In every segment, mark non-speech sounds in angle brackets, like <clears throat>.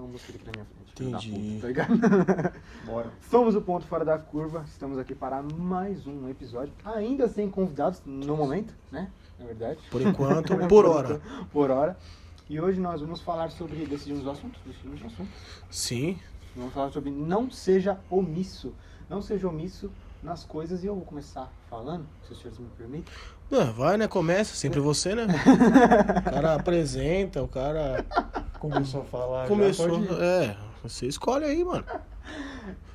uma música aqui pra minha frente. Entendi. puta, tá ligado? <laughs> Bora. Somos o Ponto Fora da Curva, estamos aqui para mais um episódio, ainda sem convidados no momento, né? Na verdade. Por enquanto, <laughs> por hora. Por hora. E hoje nós vamos falar sobre. Decidimos o assunto? Decidimos o assunto. Sim. Vamos falar sobre não seja omisso. Não seja omisso nas coisas e eu vou começar falando, se os senhores me permitem. Ah, vai, né? Começa, sempre você, né? <laughs> O cara apresenta, o cara Começou a falar. já começou. É, você escolhe aí, mano.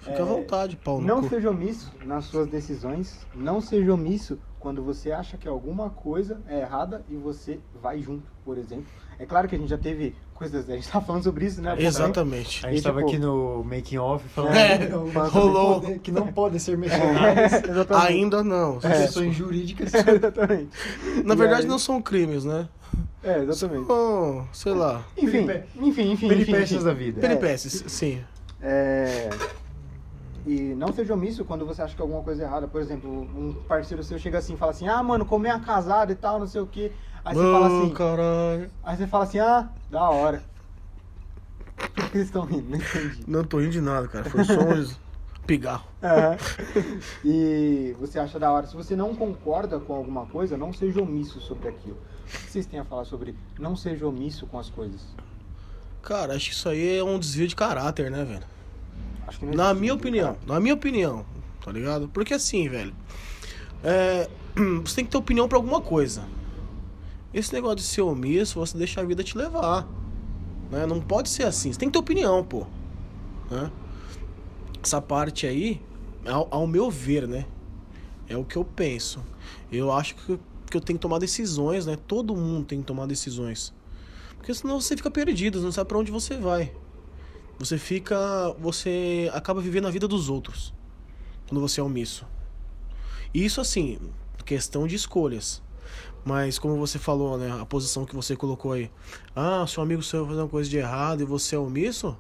Fica à vontade, pau no Não cu. seja omisso nas suas decisões. Não seja omisso quando você acha que alguma coisa é errada e você vai junto, por exemplo. É claro que a gente já teve coisas, a gente tá falando sobre isso, né? Exatamente. A gente E, tava tipo, aqui no making off falando É, que não- rolou. que, pode- que não podem ser É, mencionadas exatamente. Ainda não. questões jurídicas. <laughs> exatamente. Na E verdade, aí- não são crimes, né? É, exatamente. São, sei lá, Enfim, Peripé- enfim, enfim. Peripécias enfim, da vida. peripécias, sim. É... E não seja omisso quando você acha que alguma coisa é errada. Por exemplo, um parceiro seu chega assim e fala assim, ah, mano, comer a casada e tal, não sei o quê. Aí você fala Mano, assim, caralho. aí você fala assim, ah, da hora. <laughs> Por que eles estão rindo? Não entendi. Não tô rindo de nada, cara. Foi só um <laughs> pigarro. Aham. E você acha da hora. Se você não concorda com alguma coisa, não seja omisso sobre aquilo. O que vocês têm a falar sobre não seja omisso com as coisas? Cara, acho que isso aí é um desvio de caráter, né, velho? Na minha opinião, na minha opinião, tá ligado? Porque assim, velho, é, <clears throat> você tem que ter opinião pra alguma coisa. Esse negócio de ser omisso, você deixa a vida te levar. Né? Não pode ser assim, você tem que ter opinião, pô. Né? Essa parte aí, ao, ao meu ver, né? É o que eu penso. Eu acho que, que eu tenho que tomar decisões, né? Todo mundo tem que tomar decisões. Porque senão você fica perdido, não sabe pra onde você vai. Você fica. Você acaba vivendo a vida dos outros. Quando você é omisso. Isso, assim, questão de escolhas. Mas, como você falou, né? A posição que você colocou aí. Ah, seu amigo seu fazer uma coisa de errado e você é omisso.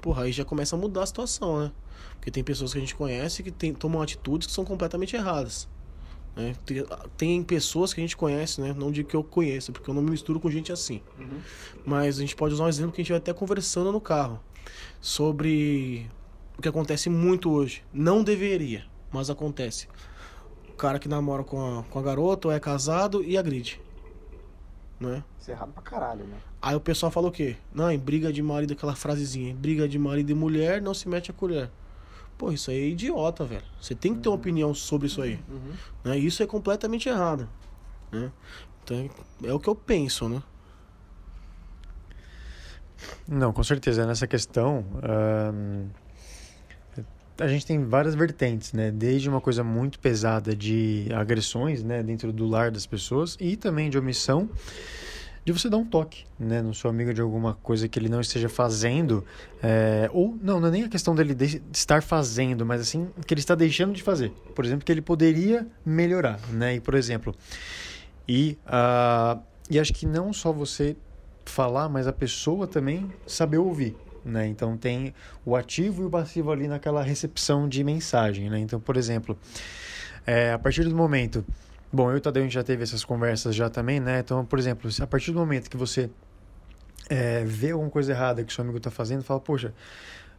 Porra, aí já começa a mudar a situação, né? Porque tem pessoas que a gente conhece que tem, tomam atitudes que são completamente erradas. Né? Tem, tem pessoas que a gente conhece, né? Não digo que eu conheço, porque eu não me misturo com gente assim. Uhum. Mas a gente pode usar um exemplo que a gente vai até conversando no carro sobre o que acontece muito hoje. Não deveria, mas acontece. O cara que namora com a, com a garota ou é casado e agride. Né? Isso é errado pra caralho, né? Aí o pessoal fala o quê? Não, em briga de marido, aquela frasezinha, briga de marido e mulher, não se mete a colher. Pô, isso aí é idiota, velho. Você tem que ter uma opinião sobre isso aí. Uhum. Né? Isso é completamente errado. Né? Então, é o que eu penso, né? Não, com certeza. Nessa questão, a gente tem várias vertentes, né? Desde uma coisa muito pesada de agressões, né, dentro do lar das pessoas e também de omissão de você dar um toque, né, no seu amigo de alguma coisa que ele não esteja fazendo, é, ou não, não é nem a questão dele de estar fazendo, mas assim que ele está deixando de fazer. Por exemplo, que ele poderia melhorar, né? E por exemplo, e ah, e acho que não só você falar, mas a pessoa também saber ouvir. Né? Então tem o ativo e o passivo ali naquela recepção de mensagem. Né? Então, por exemplo, é, a partir do momento. Bom, eu e o Tadeu a gente já teve essas conversas já também, né? Então, por exemplo, se a partir do momento que você é, vê alguma coisa errada que seu amigo está fazendo, fala, poxa,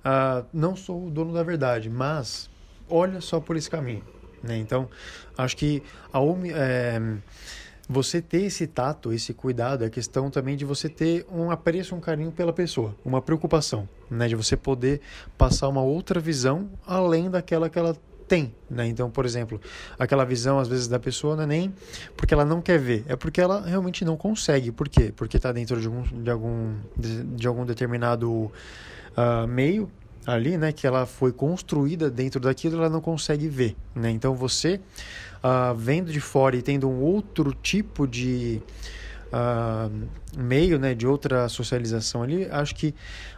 ah, não sou o dono da verdade, mas olha só por esse caminho. Né? Então, acho que a, é, você ter esse tato, esse cuidado, é questão também de você ter um apreço, um carinho pela pessoa, uma preocupação, né? De você poder passar uma outra visão além daquela que ela tem, né? Então, por exemplo, aquela visão às vezes da pessoa não é nem porque ela não quer ver, é porque ela realmente não consegue. Por quê? Porque está dentro de algum, de algum, de, algum determinado ah, meio ali, né? Que ela foi construída dentro daquilo, ela não consegue ver, né? Então, você ah, vendo de fora e tendo um outro tipo de ah, meio, né, de outra socialização ali, acho que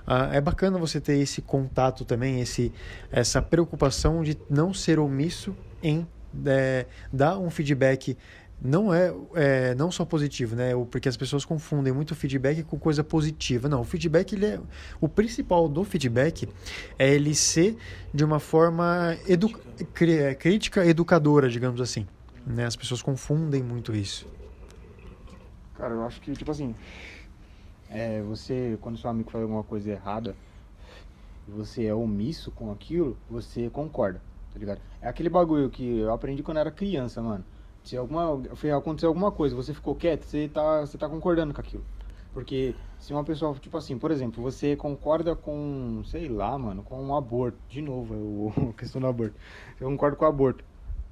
ah, é bacana você ter esse contato também, esse, essa preocupação de não ser omisso em eh, dar um feedback não é, é, não só positivo, né? Porque as pessoas confundem muito o feedback com coisa positiva. Não, o feedback ele é o principal do feedback é ele ser de uma forma edu, cri- é, crítica educadora, digamos assim. Né? As pessoas confundem muito isso. Cara, eu acho que, tipo assim, é, você, quando seu amigo faz alguma coisa errada, você é omisso com aquilo, você concorda, tá ligado? É aquele bagulho que eu aprendi quando era criança, mano. Se alguma, acontecer alguma coisa, você ficou quieto, você tá, você tá concordando com aquilo. Porque se uma pessoa, tipo assim, por exemplo, você concorda com, sei lá, mano, com um aborto, de novo, é <laughs> a questão do aborto. Você concorda com o aborto.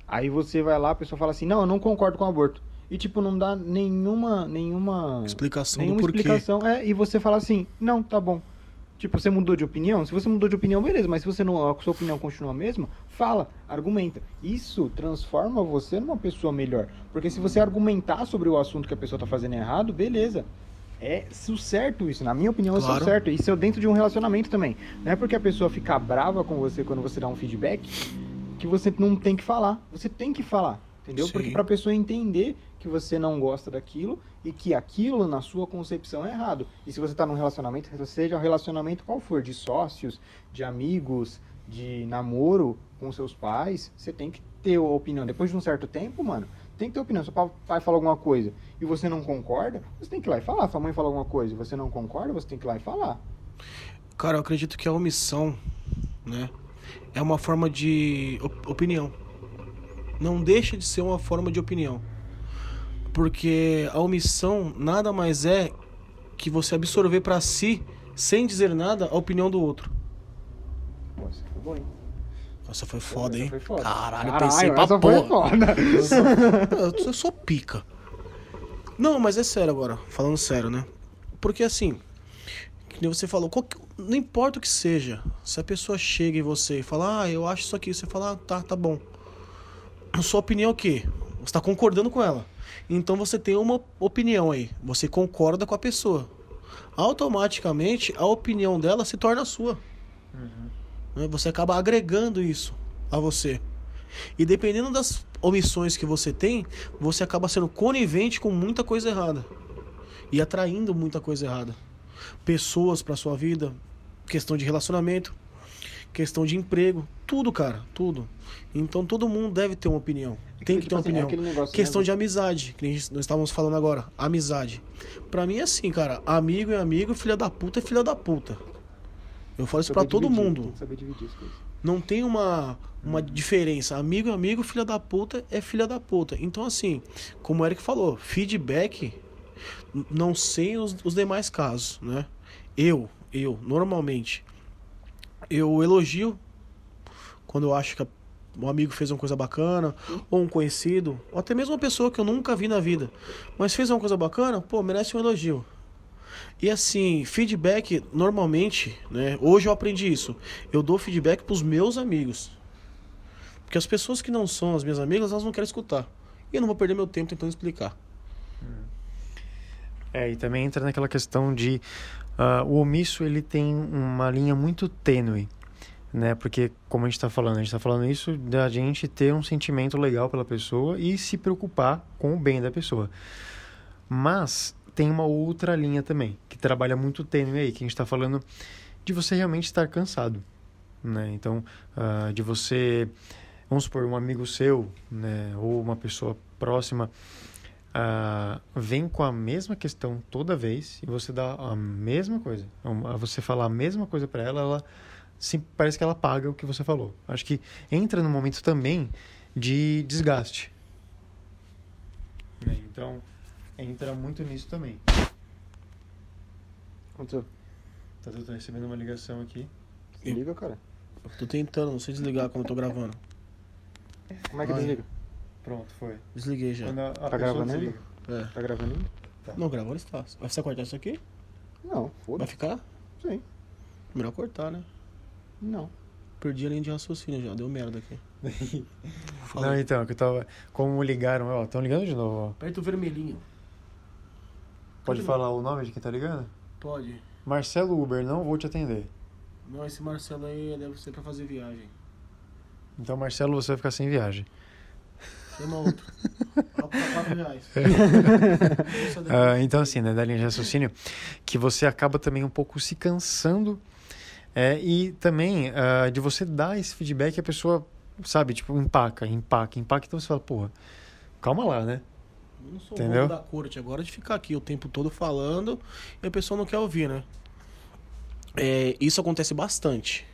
Aí você vai lá, a pessoa fala assim, não, eu não concordo com o aborto. E tipo, não dá nenhuma, nenhuma Explicação nenhuma do porquê. explicação. É, e você fala assim, não, tá bom. Tipo, você mudou de opinião? Se você mudou de opinião, beleza, mas se você não, a sua opinião continua a mesma, fala, argumenta. Isso transforma você numa pessoa melhor. Porque se você argumentar sobre o assunto que a pessoa tá fazendo errado, beleza. É o certo isso, na minha opinião, isso é o Claro. certo. Isso é dentro de um relacionamento também. Não é porque a pessoa fica brava com você quando você dá um feedback que você não tem que falar. Você tem que falar, entendeu? Sim. Porque pra pessoa entender que você não gosta daquilo e que aquilo, na sua concepção, é errado. E se você tá num relacionamento, seja um relacionamento qual for, de sócios, de amigos, de namoro com seus pais, você tem que ter a opinião. Depois de um certo tempo, mano, tem que ter opinião. Se o pa- pai fala alguma coisa e você não concorda, você tem que ir lá e falar. Se a mãe fala alguma coisa e você não concorda, você tem que ir lá e falar. Cara, eu acredito que a omissão, né, é uma forma de op- opinião. Não deixa de ser uma forma de opinião. Porque a omissão nada mais é que você absorver pra si, sem dizer nada, a opinião do outro. Nossa, foi bom, hein? Nossa, foi foda, hein? foi foda. Caralho, pensei pra porra. foda. Eu sou, eu sou- eu sou pica. Não, mas é sério agora, falando sério, né? Porque assim, que nem você falou, qual que- não importa o que seja, se a pessoa chega em você e fala, ah, eu acho isso aqui, você fala, ah, tá, tá bom. A sua opinião é o quê? Você tá concordando com ela. Então você tem uma opinião aí, você concorda com a pessoa. Automaticamente a opinião dela se torna sua. Né? Você acaba agregando isso a você. E dependendo das omissões que você tem, você acaba sendo conivente com muita coisa errada. E atraindo muita coisa errada. Pessoas pra sua vida, questão de relacionamento, questão de emprego, tudo, cara, tudo. Então todo mundo deve ter uma opinião. Tem que Tipo ter uma assim, é opinião. negócio, Questão né? de amizade, que nós estávamos falando agora. Amizade. Pra mim é assim, cara. Amigo é amigo, filha da puta é filha da puta. Eu falo isso pra Saber todo mundo. Que. Não tem uma, uma diferença. Amigo é amigo, filha da puta é filha da puta. Então, assim, como o Eric falou, feedback, não sei os, os demais casos, né? Eu, eu, normalmente, eu elogio quando eu acho que um amigo fez uma coisa bacana, ou um conhecido, ou até mesmo uma pessoa que eu nunca vi na vida, mas fez uma coisa bacana, pô, merece um elogio. E assim, feedback, normalmente, né? Hoje eu aprendi isso. Eu dou feedback pros meus amigos. Porque as pessoas que não são as minhas amigas, elas não querem escutar. E eu não vou perder meu tempo tentando explicar. É, e também entra naquela questão de ah, o omisso ele tem uma linha muito tênue, né? Porque como a gente está falando, a gente está falando isso da gente ter um sentimento legal pela pessoa e se preocupar com o bem da pessoa. Mas tem uma outra linha também que trabalha muito tênue aí, que a gente está falando de você realmente estar cansado, né? Então, ah, de você, vamos supor, um amigo seu, né? Ou uma pessoa próxima ah, vem com a mesma questão toda vez e você dá a mesma coisa. Você falar a mesma coisa para ela, ela sim, parece que ela paga o que você falou. Acho que entra no momento também de desgaste. Né? Então, entra muito nisso também. Aconteceu? Tá, tô recebendo uma ligação aqui. Se liga, cara. Eu tô tentando, não sei desligar quando eu tô gravando. Como é que desliga? Pronto, foi. Desliguei já. Quando a, a Tá gravando desliga. É. Tá gravando ainda? Não, gravando está. Vai você cortar isso aqui? Não, Vai foda-se. ficar? Sim. Melhor cortar, né? Não. Perdi a linha de raciocínio já, deu merda aqui. <laughs> Não, então, que eu tava. Como ligaram, ó, estão ligando de novo, ó. Aperta o vermelhinho. Pode Pode falar o nome de quem tá ligando? Pode. Marcelo Uber, não vou te atender. Não, esse Marcelo aí deve ser pra fazer viagem. Então, Marcelo, você vai ficar sem viagem. Chama outro. <laughs> Isso daí. Ah, então, assim, né, da linha de raciocínio, que você acaba também um pouco se cansando é, e também ah, de você dar esse feedback a pessoa, sabe, tipo, empaca, empaca, empaca. Então você fala, porra, calma lá, né? Eu não sou Entendeu? da corte agora de ficar aqui o tempo todo falando e a pessoa não quer ouvir, né? É, isso acontece bastante.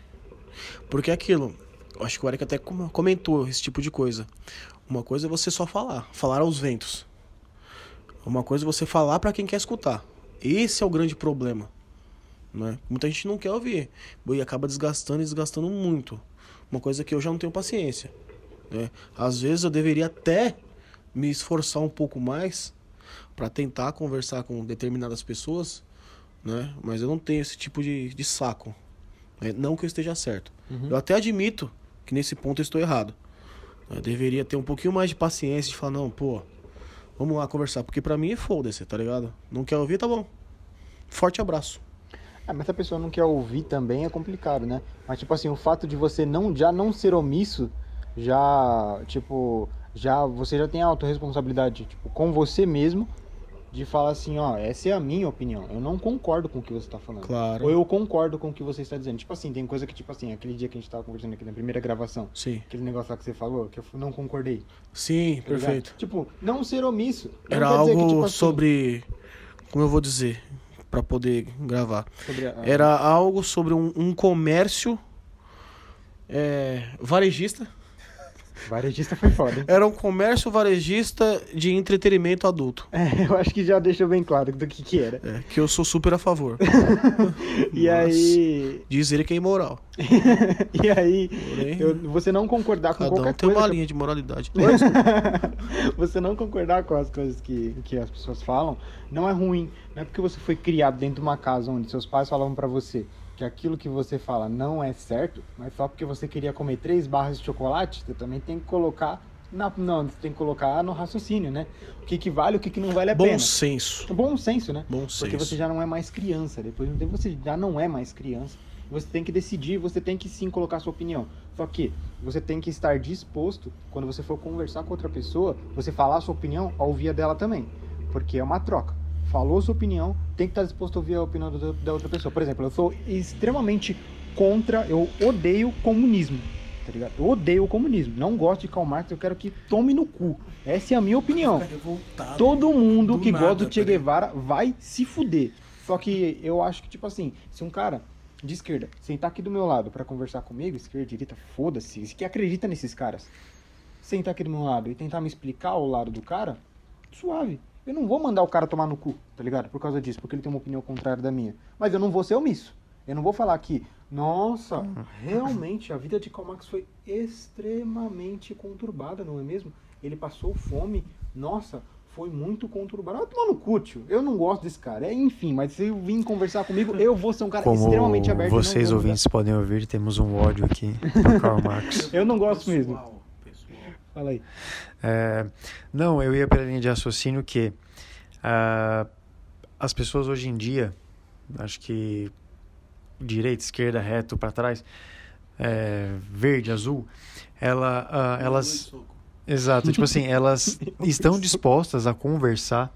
Porque é aquilo, acho que o Eric até com- comentou esse tipo de coisa. Uma coisa é você só falar, falar aos ventos. Uma coisa é você falar pra quem quer escutar. Esse é o grande problema. Né? Muita gente não quer ouvir. E acaba desgastando e desgastando muito. Uma coisa que eu já não tenho paciência. Né? Às vezes eu deveria até me esforçar um pouco mais para tentar conversar com determinadas pessoas, né? Mas eu não tenho esse tipo de, de saco. né? Não que eu esteja certo. Eu até admito que nesse ponto eu estou errado. Eu deveria ter um pouquinho mais de paciência de falar, não, pô, vamos lá conversar. Porque pra mim é foda-se, tá ligado? Não quer ouvir, tá bom. Forte abraço. Ah, mas se a pessoa não quer ouvir também é complicado, né? Mas tipo assim, o fato de você não já não ser omisso, já, tipo, já você já tem a autorresponsabilidade, tipo, com você mesmo de falar assim, ó, essa é a minha opinião. Eu não concordo com o que você tá falando. Claro. Ou eu concordo com o que você está dizendo. Tipo assim, tem coisa que, tipo assim, aquele dia que a gente tava conversando aqui na primeira gravação, Sim. aquele negócio lá que você falou, que eu não concordei. Sim, tá ligado? perfeito. Tipo, não ser omisso. Não Era algo que, tipo assim, sobre. Como eu vou dizer? Pra poder gravar. a- Era algo sobre um, um comércio é, varejista. Varejista foi foda, hein? Era um comércio varejista de entretenimento adulto. É, eu acho que já deixou bem claro do que que era. É, que eu sou super a favor. <laughs> E aí, Diz ele que é imoral. <laughs> e aí, Porém, eu- você não concordar com cada um qualquer tem uma coisa, linha de moralidade. que- <laughs> você não concordar com as coisas que, que as pessoas falam, não é ruim. Não é porque você foi criado dentro de uma casa onde seus pais falavam pra você que aquilo que você fala não é certo, mas só porque você queria comer três barras de chocolate, você também tem que colocar na, não, você tem que colocar no raciocínio, né? O que, que vale, o que, que não vale a Bom pena. senso. Bom senso, né? Bom Porque senso. você já não é mais criança. Depois de um tempo você já não é mais criança. Você tem que decidir, você tem que sim colocar sua opinião. Só que você tem que estar disposto, quando você for conversar com outra pessoa, você falar a sua opinião, a ouvir a dela também. Porque é uma troca. Falou sua opinião, tem que estar disposto a ouvir a opinião do- da outra pessoa. Por exemplo, eu sou extremamente contra, eu odeio comunismo. Tá ligado? Eu odeio o comunismo. Não gosto de Karl Marx, eu quero que tome no cu. Essa é a minha opinião. Todo mundo Do que nada, gosta do Che tá? Guevara vai se fuder. Só que eu acho que, tipo assim, se um cara de esquerda sentar aqui do meu lado pra conversar comigo, esquerda, direita, foda-se, que acredita nesses caras, sentar aqui do meu lado e tentar me explicar o lado do cara, suave. Eu não vou mandar o cara tomar no cu, tá ligado? Por causa disso, porque ele tem uma opinião contrária da minha. Mas eu não vou ser omisso. Eu não vou falar que, nossa, realmente a vida de Karl Marx foi extremamente conturbada, não é mesmo? Ele passou fome, nossa, foi muito conturbado. Vai tomar no cu, tio. Eu não gosto desse cara. É, enfim, mas se eu vir conversar comigo, eu vou ser um cara Como extremamente aberto. e vocês ouvintes podem ouvir, temos um ódio aqui do Karl Marx. Eu não gosto mesmo. Pessoal, pessoal. Fala aí. É, não, eu ia pela linha de raciocínio que ah, as pessoas hoje em dia, acho que direita, esquerda, reto, para trás, é, verde, azul, ela, ah, elas, exato, tipo assim, elas <laughs> estão dispostas a conversar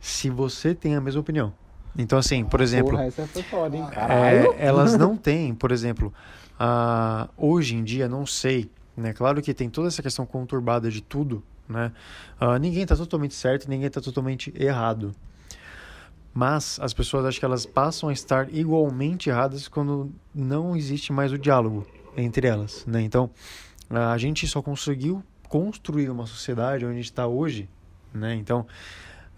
se você tem a mesma opinião. Então, assim, por exemplo, Porra, essa foi foda, hein? É, elas não têm, por exemplo, ah, hoje em dia, não sei, né? Claro que tem toda essa questão conturbada de tudo, né? Ah, ninguém está totalmente certo, ninguém está totalmente errado. Mas as pessoas acho que elas passam a estar igualmente erradas quando não existe mais o diálogo entre elas, né? Então, a gente só conseguiu construir uma sociedade onde está hoje, né? Então,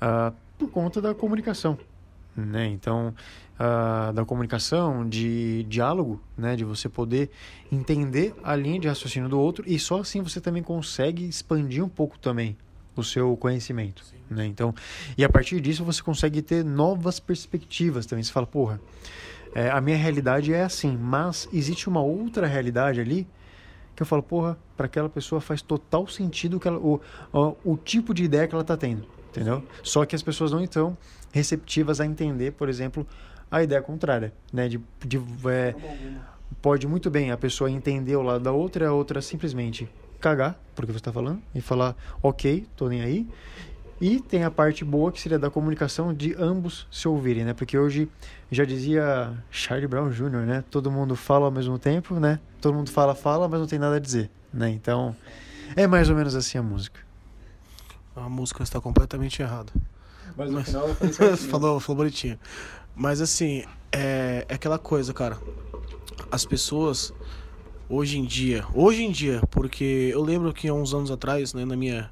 ah, por conta da comunicação, né? Então, ah, da comunicação, de diálogo, né? De você poder entender a linha de raciocínio do outro e só assim você também consegue expandir um pouco também o seu conhecimento, né? Então, e a partir disso você consegue ter novas perspectivas também. Você fala, porra, é, a minha realidade é assim, mas existe uma outra realidade ali que eu falo, porra, para aquela pessoa faz total sentido que ela, o, o, o tipo de ideia que ela tá tendo, entendeu? Só que as pessoas não estão receptivas a entender, por exemplo, a ideia contrária, né? De, de é, pode muito bem a pessoa entender o lado da outra e a outra simplesmente cagar porque você está falando e falar, ok, tô nem aí. E tem a parte boa que seria da comunicação de ambos se ouvirem, né? Porque hoje já dizia Charlie Brown Jr., né? Todo mundo fala ao mesmo tempo, né? Todo mundo fala, fala, mas não tem nada a dizer, né? Então, é mais ou menos assim a música. A música está completamente errada. Mas no Mas- final <laughs> falou, falou bonitinho. Mas assim, é, é aquela coisa, cara. As pessoas, hoje em dia, hoje em dia, porque eu lembro que há uns anos atrás, né, na minha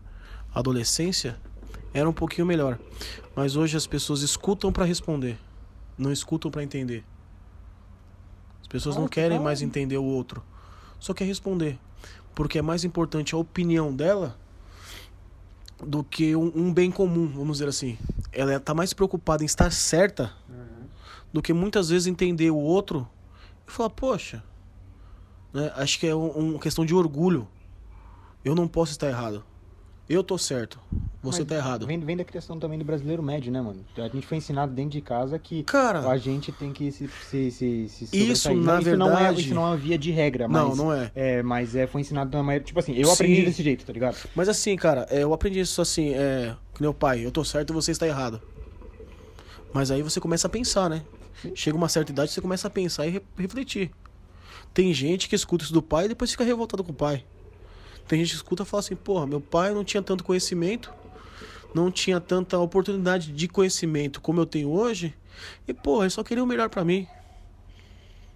adolescência, era um pouquinho melhor. Mas hoje as pessoas escutam pra responder, não escutam pra entender. As pessoas não querem tá. mais entender o outro, só quer responder. Porque é mais importante a opinião dela do que um, um bem comum, vamos dizer assim. Ela tá mais preocupada em estar certa Uhum. do que muitas vezes entender o outro e falar, poxa, né, acho que é um- uma questão de orgulho. Eu não posso estar errado. Eu tô certo, você Mas tá errado. Vem, vem da criação também do brasileiro médio, né, mano? A gente foi ensinado dentro de casa que Cara, a gente tem que se, se, se, se Isso, na isso Não é, verdade- isso não é uma via de regra, mas... não, não é. É, mas é, foi ensinado da maneira... Tipo assim, eu Sim. aprendi desse jeito, tá ligado? Mas assim, cara, é, eu aprendi isso assim, é, que meu pai, eu tô certo e você está errado. Mas aí você começa a pensar, né? Chega uma certa idade, você começa a pensar e re- refletir. Tem gente que escuta isso do pai e depois fica revoltado com o pai. Tem gente que escuta e fala assim, porra, meu pai não tinha tanto conhecimento, não tinha tanta oportunidade de conhecimento como eu tenho hoje, e porra, ele só queria o melhor pra mim.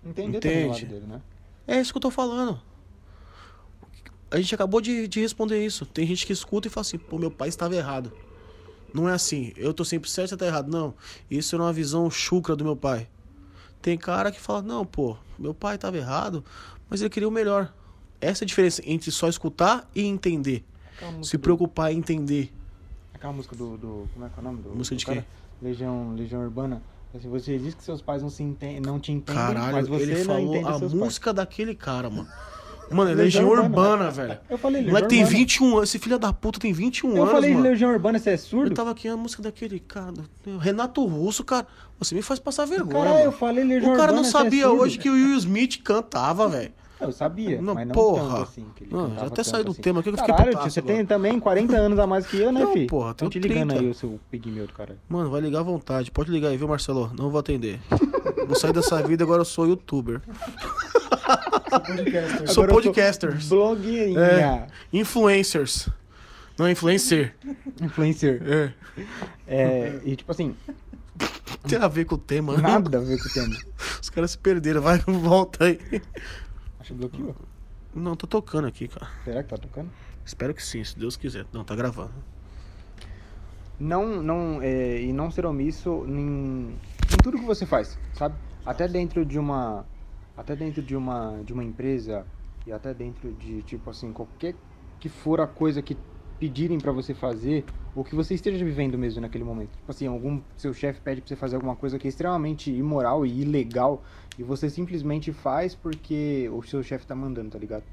Entender também o lado Entende? dele, né? É isso que eu tô falando. A gente acabou de, de responder isso. Tem gente que escuta e fala assim, pô, meu pai estava errado. Não é assim, eu tô sempre certo e você tá errado. Não, isso era uma visão chucra do meu pai. Tem cara que fala, não, pô, meu pai estava errado, mas ele queria o melhor. Essa é a diferença entre só escutar e entender. Se do- preocupar em entender. Aquela música do, do... Como é que é o nome? Do, Música do de quem? Legião, Legião Urbana. Assim, você diz que seus pais não, se enten- não te entendem, Caralho, mas você ele não falou entende a música daquele cara, mano. <laughs> Mano, é Legião Legião Urbana. Urbana, velho. pais. Eu falei O Legião moleque tem Urbana. 21 anos. Esse filho da puta tem 21 Eu anos, falei mano. Legião Urbana, você é surdo? Eu tava aqui a música daquele cara, do- Renato Russo, cara. Você me faz passar vergonha, Caralho, eu falei Legião O cara Urbana, não é sabia surdo. hoje que o Will Smith cantava, velho. Eu sabia, Não, mas não porra. tanto assim. Que ele Não, já até saiu do assim. tema aqui que eu fiquei Caralho, tio, você agora. tem também 40 anos a mais que eu, né, Não, fi? porra, tenho te ligando 30. aí, o seu pigmeu do caralho. Mano, vai ligar à vontade. Pode ligar aí, viu, Marcelo? Não vou atender. vou sair dessa vida, agora eu sou youtuber. Sou Agora eu podcaster. Blogueirinha. É. Influencers. Não é influencer. Influencer. É. É, e tipo assim, Tem a ver com o tema. né? nada a ver com o tema. Os caras se perderam. Vai, <laughs> volta aí. Que bloqueou. Não, tô tocando aqui, cara. Será que tá tocando? Espero que sim, se Deus quiser. Não, tá gravando. Não, não, é, e não ser omisso em, em tudo que você faz, sabe? Até dentro de uma, até dentro de uma, de uma empresa e até dentro de tipo assim qualquer que for a coisa que pedirem pra você fazer ou que você esteja vivendo mesmo naquele momento. Tipo assim, algum seu chefe pede pra você fazer alguma coisa que é extremamente imoral e ilegal e você simplesmente faz porque o seu chefe tá mandando, tá ligado?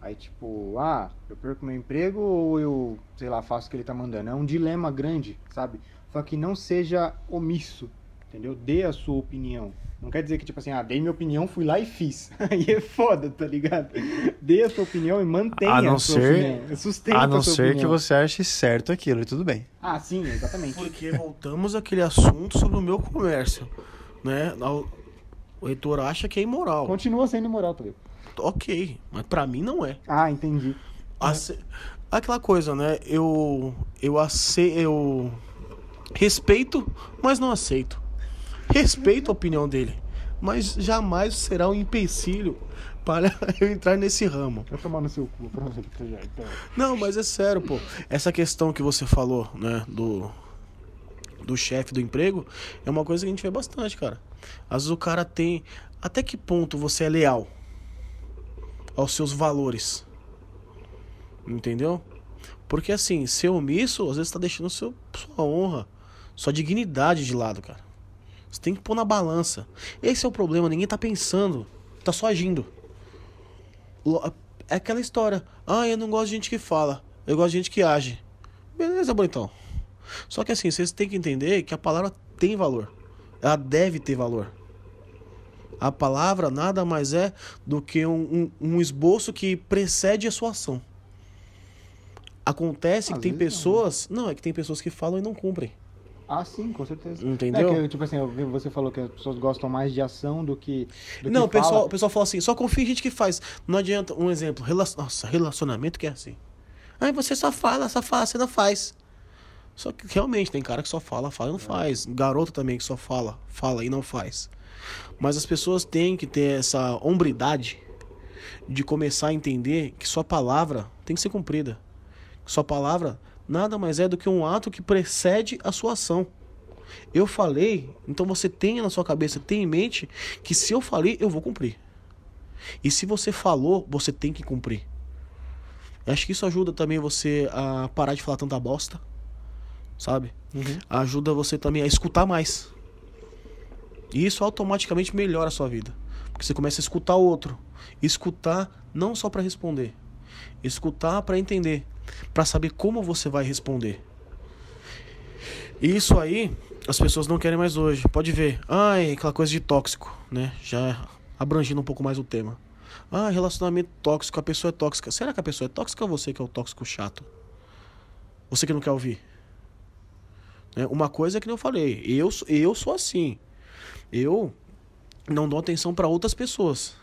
Aí tipo, ah, eu perco meu emprego ou eu, sei lá, faço o que ele tá mandando. É um dilema grande, sabe? Só que não seja omisso, entendeu? Dê a sua opinião. Não quer dizer que, tipo assim, ah, dei minha opinião, fui lá e fiz. <laughs> Aí é foda, tá ligado? Dê a sua opinião e mantenha A não sua ser- opinião. Sustenta A não sua ser que opinião. você ache certo aquilo e tudo bem. Ah, sim, exatamente. Porque voltamos àquele assunto sobre o meu comércio. Né? O reitor acha que é imoral. Continua sendo imoral, tá ligado? Ok, mas pra mim não é. Ah, entendi. Ace- Aquela coisa, né? Eu eu ace... eu respeito, mas não aceito. Respeito a opinião dele, mas jamais será um empecilho para <laughs> eu entrar nesse ramo. Vai tomar no seu cu, então. Não, mas é sério, pô. Essa questão que você falou, né, do do chefe do emprego, é uma coisa que a gente vê bastante, cara. Às vezes o cara tem até que ponto você é leal aos seus valores. Entendeu? Porque assim, ser omisso, às vezes tá deixando seu, sua honra, sua dignidade de lado, cara. Você tem que pôr na balança. Esse é o problema, ninguém tá pensando, tá só agindo. É aquela história. Ah, eu não gosto de gente que fala. Eu gosto de gente que age. Beleza, bonitão. Só que assim, vocês têm que entender que a palavra tem valor. Ela deve ter valor. A palavra nada mais é do que um, um, um esboço que precede a sua ação. Acontece Às que tem vezes não, pessoas. Não, é que tem pessoas que falam e não cumprem. Ah, sim, com certeza. Entendeu? É que, tipo assim, eu vi- você falou que as pessoas gostam mais de ação do que. Do Não, o que fala. pessoal, o pessoal fala assim, só confia em gente que faz. Não adianta, um exemplo, rela- nossa, relacionamento que é assim. Ai, você só fala, só fala, você não faz. Só que realmente tem cara que só fala, fala e não faz. Garoto também que só fala, fala e não faz. Mas as pessoas têm que ter essa hombridade de começar a entender que sua palavra tem que ser cumprida. Sua palavra nada mais é do que um ato que precede a sua ação. Eu falei, então você tenha na sua cabeça, tenha em mente que se eu falei, eu vou cumprir. E se você falou, você tem que cumprir. Eu acho que isso ajuda também você a parar de falar tanta bosta, sabe? Uhum. Ajuda você também a escutar mais. E isso automaticamente melhora a sua vida. Porque você começa a escutar o outro. Escutar não só para responder, escutar para entender, para saber como você vai responder. E isso aí as pessoas não querem mais hoje. Pode ver. Ai, aquela coisa de tóxico, né? Já abrangindo um pouco mais o tema. Ah, relacionamento tóxico, a pessoa é tóxica. Será que a pessoa é tóxica ou você que é o tóxico chato? Você que não quer ouvir? Né? Uma coisa é que eu falei, eu, eu sou assim. Eu não dou atenção para outras pessoas.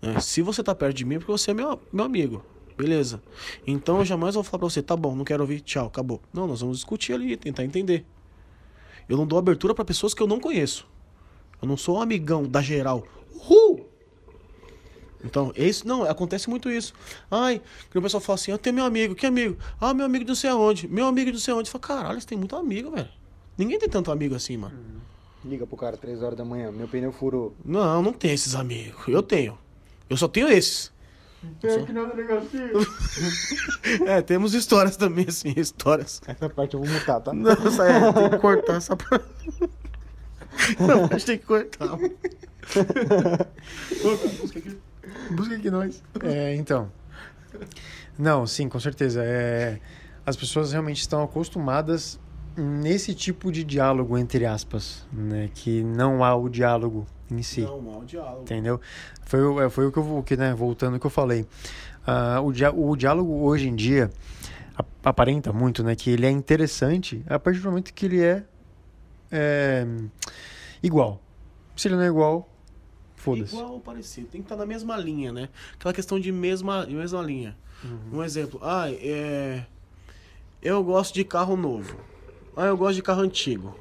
Né? Se você tá perto de mim, é porque você é meu, meu amigo. Beleza. Então eu jamais vou falar pra você, tá bom, não quero ouvir, tchau, acabou. Não, nós vamos discutir ali, tentar entender. Eu não dou abertura para pessoas que eu não conheço. Eu não sou um amigão da geral. Uhul! Então, isso não, acontece muito isso. Ai, que o pessoal fala assim, eu tenho meu amigo, que amigo? Ah, meu amigo do sei aonde, meu amigo do sei aonde. Fala, caralho, você tem muito amigo, velho. Ninguém tem tanto amigo assim, mano. Liga pro cara 3 horas da manhã, meu pneu furou. Não, não tem esses amigos. Eu tenho. Eu só tenho esses. Tem aqui na delegacia. É, temos histórias também, assim, histórias. Essa parte eu vou mutar, tá? Não, essa é, tem que cortar essa parte. Não, a gente tem que cortar. <laughs> Busca aqui. Busca aqui nós. É, então. Não, sim, com certeza. É, as pessoas realmente estão acostumadas nesse tipo de diálogo, entre aspas, né? Que não há o diálogo em si. Não, mal diálogo. Entendeu? Foi, o- é, foi o que eu vou, que, né, voltando que eu falei. Ah, o, dia, o diálogo hoje em dia ap- aparenta muito, né, que ele é interessante a partir do momento que ele é, é, igual. Se ele não é igual, foda-se. Igual ou parecido. Tem que estar na mesma linha, né? Aquela questão de mesma, mesma linha. Um exemplo. Ah, é... Eu gosto de carro novo. Ah, eu gosto de carro antigo.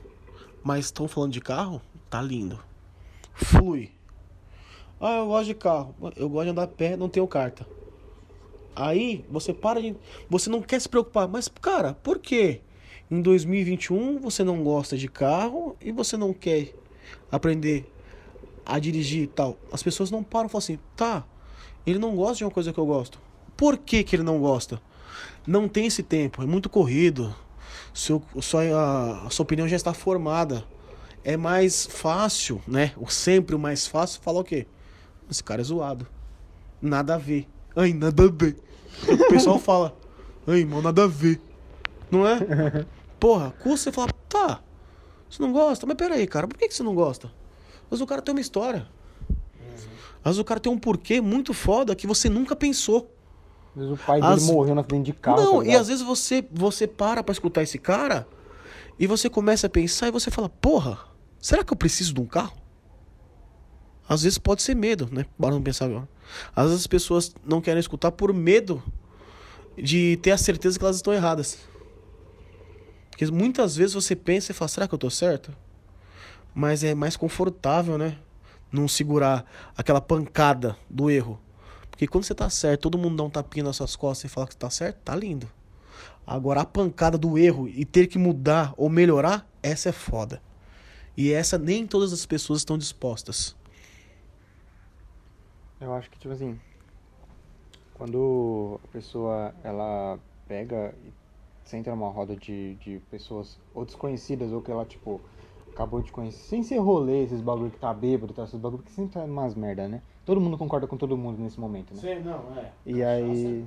Mas estão falando de carro? Tá lindo. Flui. Ah, eu gosto de carro. Eu gosto de andar a pé, não tenho carta. Aí você para de. Você não quer se preocupar. Mas, cara, por quê? Em 2021 você não gosta de carro e você não quer aprender a dirigir e tal. As pessoas não param e falam assim, tá, ele não gosta de uma coisa que eu gosto. Por que, que ele não gosta? Não tem esse tempo, é muito corrido. Seu, sua, a, sua opinião já está formada. É mais fácil, né? O sempre o mais fácil falar o quê? Esse cara é zoado. Nada a ver. Ai, nada a ver. O pessoal <laughs> fala, ai, mano, nada a ver. Não é? <laughs> Porra, custa você falar, tá, você não gosta? Mas peraí, cara, por que, que você não gosta? Mas o cara tem uma história. Mas o cara tem um porquê muito foda que você nunca pensou. Às vezes o pai dele As- morreu na acidente de carro. não, tá e às vezes você, você para pra escutar esse cara e você começa a pensar e você fala, porra, será que eu preciso de um carro? Às vezes pode ser medo, né? Bora não pensar agora. Às vezes as pessoas não querem escutar por medo de ter a certeza que elas estão erradas. Porque muitas vezes você pensa e fala, será que eu tô certo? Mas é mais confortável, né? Não segurar aquela pancada do erro. Porque quando você tá certo, todo mundo dá um tapinha nas suas costas e fala que você tá certo, tá lindo. Agora a pancada do erro e ter que mudar ou melhorar, essa é foda. E essa nem todas as pessoas estão dispostas. Eu acho que, tipo assim, quando a pessoa, ela pega e senta numa roda de, de pessoas ou desconhecidas ou que ela, tipo, acabou de conhecer, sem ser rolê, esses bagulho que tá bêbado, tá, esses bagulho que sempre tá umas merda, né? Todo mundo concorda com todo mundo nesse momento, né? Sei, não, é. E aí...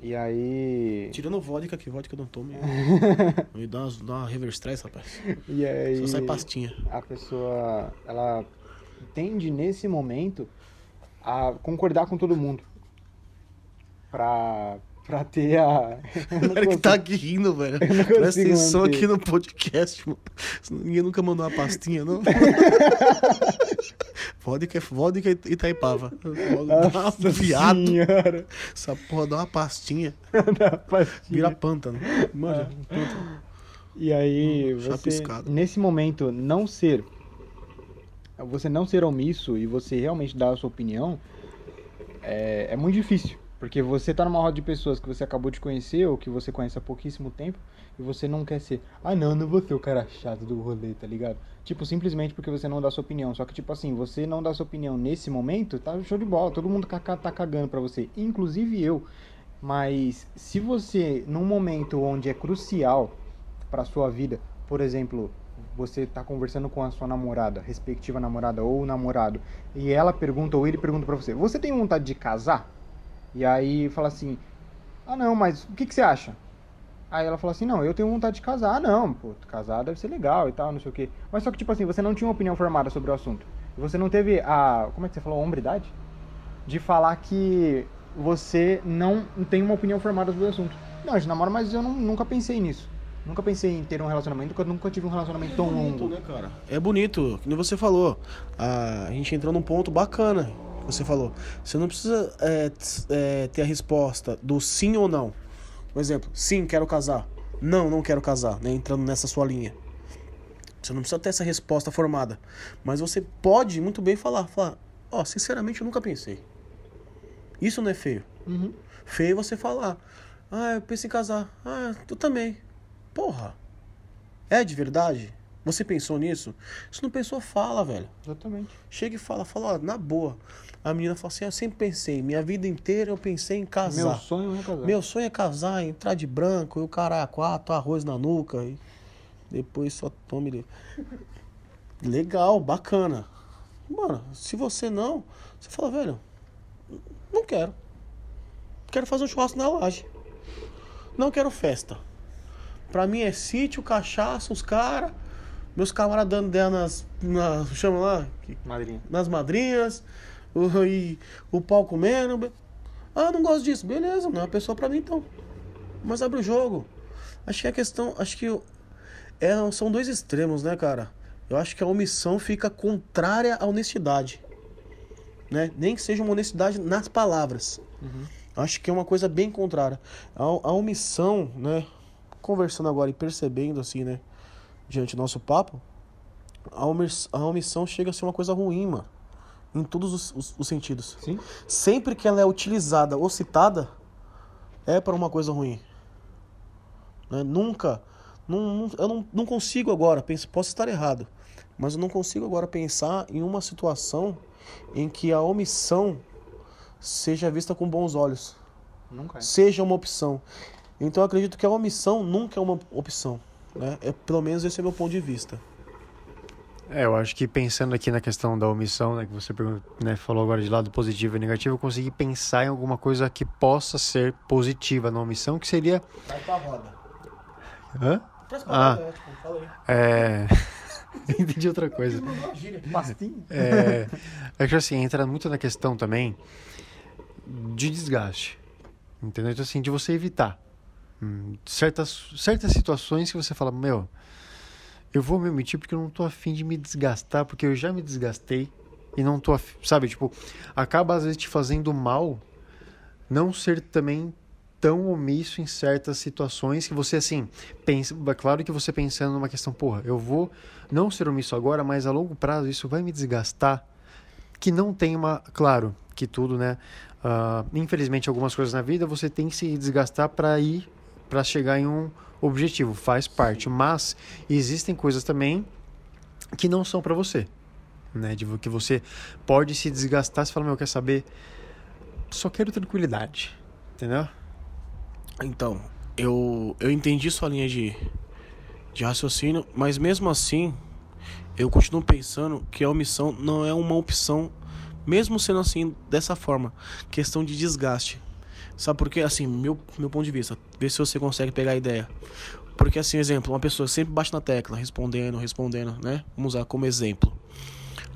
E aí... Tirando vodka, que vodka eu não tomo. <laughs> Me dá uma, dá uma reverse stress, rapaz. E aí... Só sai pastinha. a pessoa ela tende nesse momento a concordar com todo mundo pra pra ter a. <laughs> O cara que consigo- tá aqui rindo, velho. Presta atenção manter. aqui no podcast, mano. Ninguém nunca mandou uma pastinha, não? <laughs> vodka, vodka e Itaipava. Dá uma Nossa viado. senhora. Essa porra dá uma pastinha. <laughs> Da pastilha. Vira pântano. Manja, pântano. E aí, Hum, você, chapiscado. nesse momento, não ser. Você não ser omisso e você realmente dar a sua opinião é, é muito difícil. Porque você tá numa roda de pessoas que você acabou de conhecer ou que você conhece há pouquíssimo tempo e você não quer ser. Ah, não, não vou ser o cara chato do rolê, tá ligado? Tipo, simplesmente porque você não dá sua opinião. Só que, tipo assim, você não dá sua opinião nesse momento, tá show de bola. Todo mundo tá cagando pra você, inclusive eu. Mas se você, num momento onde é crucial para sua vida, por exemplo, você tá conversando com a sua namorada, respectiva namorada ou namorado, e ela pergunta ou ele pergunta pra você: "Você tem vontade de casar?" E aí fala assim: "Ah, não, mas o que que você acha?" Aí ela fala assim: "Não, eu tenho vontade de casar." Ah, não, pô, casar deve ser legal e tal, não sei o quê. Mas só que tipo assim, você não tinha uma opinião formada sobre o assunto. Você não teve a, como é que você falou, a hombridade de falar que você não tem uma opinião formada sobre o assunto. Não, a gente namora, mas eu não- nunca pensei nisso. Nunca pensei em ter um relacionamento, eu nunca tive um relacionamento tão longo. né, cara? É bonito, nem você falou. A gente entrou num ponto bacana você falou. Você não precisa é, é, ter a resposta do sim ou não. Por exemplo, sim, quero casar. Não, não quero casar, né? Entrando nessa sua linha. Você não precisa ter essa resposta formada. Mas você pode muito bem falar, falar, ó, sinceramente eu nunca pensei. Isso não é feio. Uhum. Feio é você falar, ah, eu penso em casar. Ah, tu também. Porra. É de verdade? Você pensou nisso? Se não pensou, fala, velho. Exatamente. Chega e fala, fala, ó, na boa. A menina fala assim, eu sempre pensei, minha vida inteira eu pensei em casar. Meu sonho é casar. Meu sonho é casar, entrar de branco, e o cara a quatro, arroz na nuca, e depois só tome. Legal, bacana. Mano, se você não, você fala, velho, não quero. Quero fazer um churrasco na laje. Não quero festa. Pra mim é sítio, cachaça, os caras, meus camaradas dando ideia nas. nas chama lá? Madrinha. nas madrinhas, <laughs> e o pau comendo. Ah, não gosto disso. Beleza, não é uma pessoa pra mim então. Mas abre o jogo. Acho que a questão. Acho que é, são dois extremos, né, cara? Eu acho que a omissão fica contrária à honestidade. Né? Nem que seja uma honestidade nas palavras. Acho que é uma coisa bem contrária. A, a omissão, né? Conversando agora e percebendo assim, né? Diante do nosso papo, a omissão chega a ser uma coisa ruim, mano. Em todos os, os- os sentidos. Sim. Sempre que ela é utilizada ou citada, é para uma coisa ruim. Né? Nunca. Não, eu não, não consigo agora, penso, posso estar errado, mas eu não consigo agora pensar em uma situação em que a omissão seja vista com bons olhos. Nunca é. Seja uma opção. Então eu acredito que a omissão nunca é uma opção. Né? É, pelo menos esse é meu ponto de vista. É, eu acho que pensando aqui na questão da omissão, né, que você né, falou agora de lado positivo e negativo, eu consegui pensar em alguma coisa que possa ser positiva na omissão, que seria. Traz pra roda. Hã? Traz pra roda, é, tipo, fala aí. É. <laughs> Entendi outra coisa. <laughs> É, é que assim, entra muito na questão também de desgaste. Entendeu? Então, assim, de você evitar hum, certas, certas situações que você fala, meu, eu vou me omitir porque eu não tô afim de me desgastar, porque eu já me desgastei e não tô afim, sabe? Tipo, acaba às vezes te fazendo mal não ser também tão omisso em certas situações que você, assim, pensa. é Claro que você pensando numa questão, porra, eu vou não ser omisso agora, mas a longo prazo isso vai me desgastar. Que não tem uma. Claro que tudo, né? ah, infelizmente, algumas coisas na vida você tem que se desgastar para ir, para chegar em um objetivo, faz parte. Mas existem coisas também que não são para você. Né, de que você pode se desgastar, você fala, meu, quer saber? Só quero tranquilidade, entendeu? Então, eu, eu entendi sua linha de, de raciocínio, mas mesmo assim, eu continuo pensando que a omissão não é uma opção, mesmo sendo assim, dessa forma. Questão de desgaste. Sabe por quê? Assim, meu, meu ponto de vista, vê se você consegue pegar a ideia. Porque, assim, exemplo, uma pessoa sempre bate na tecla, respondendo, respondendo, né? Vamos usar como exemplo.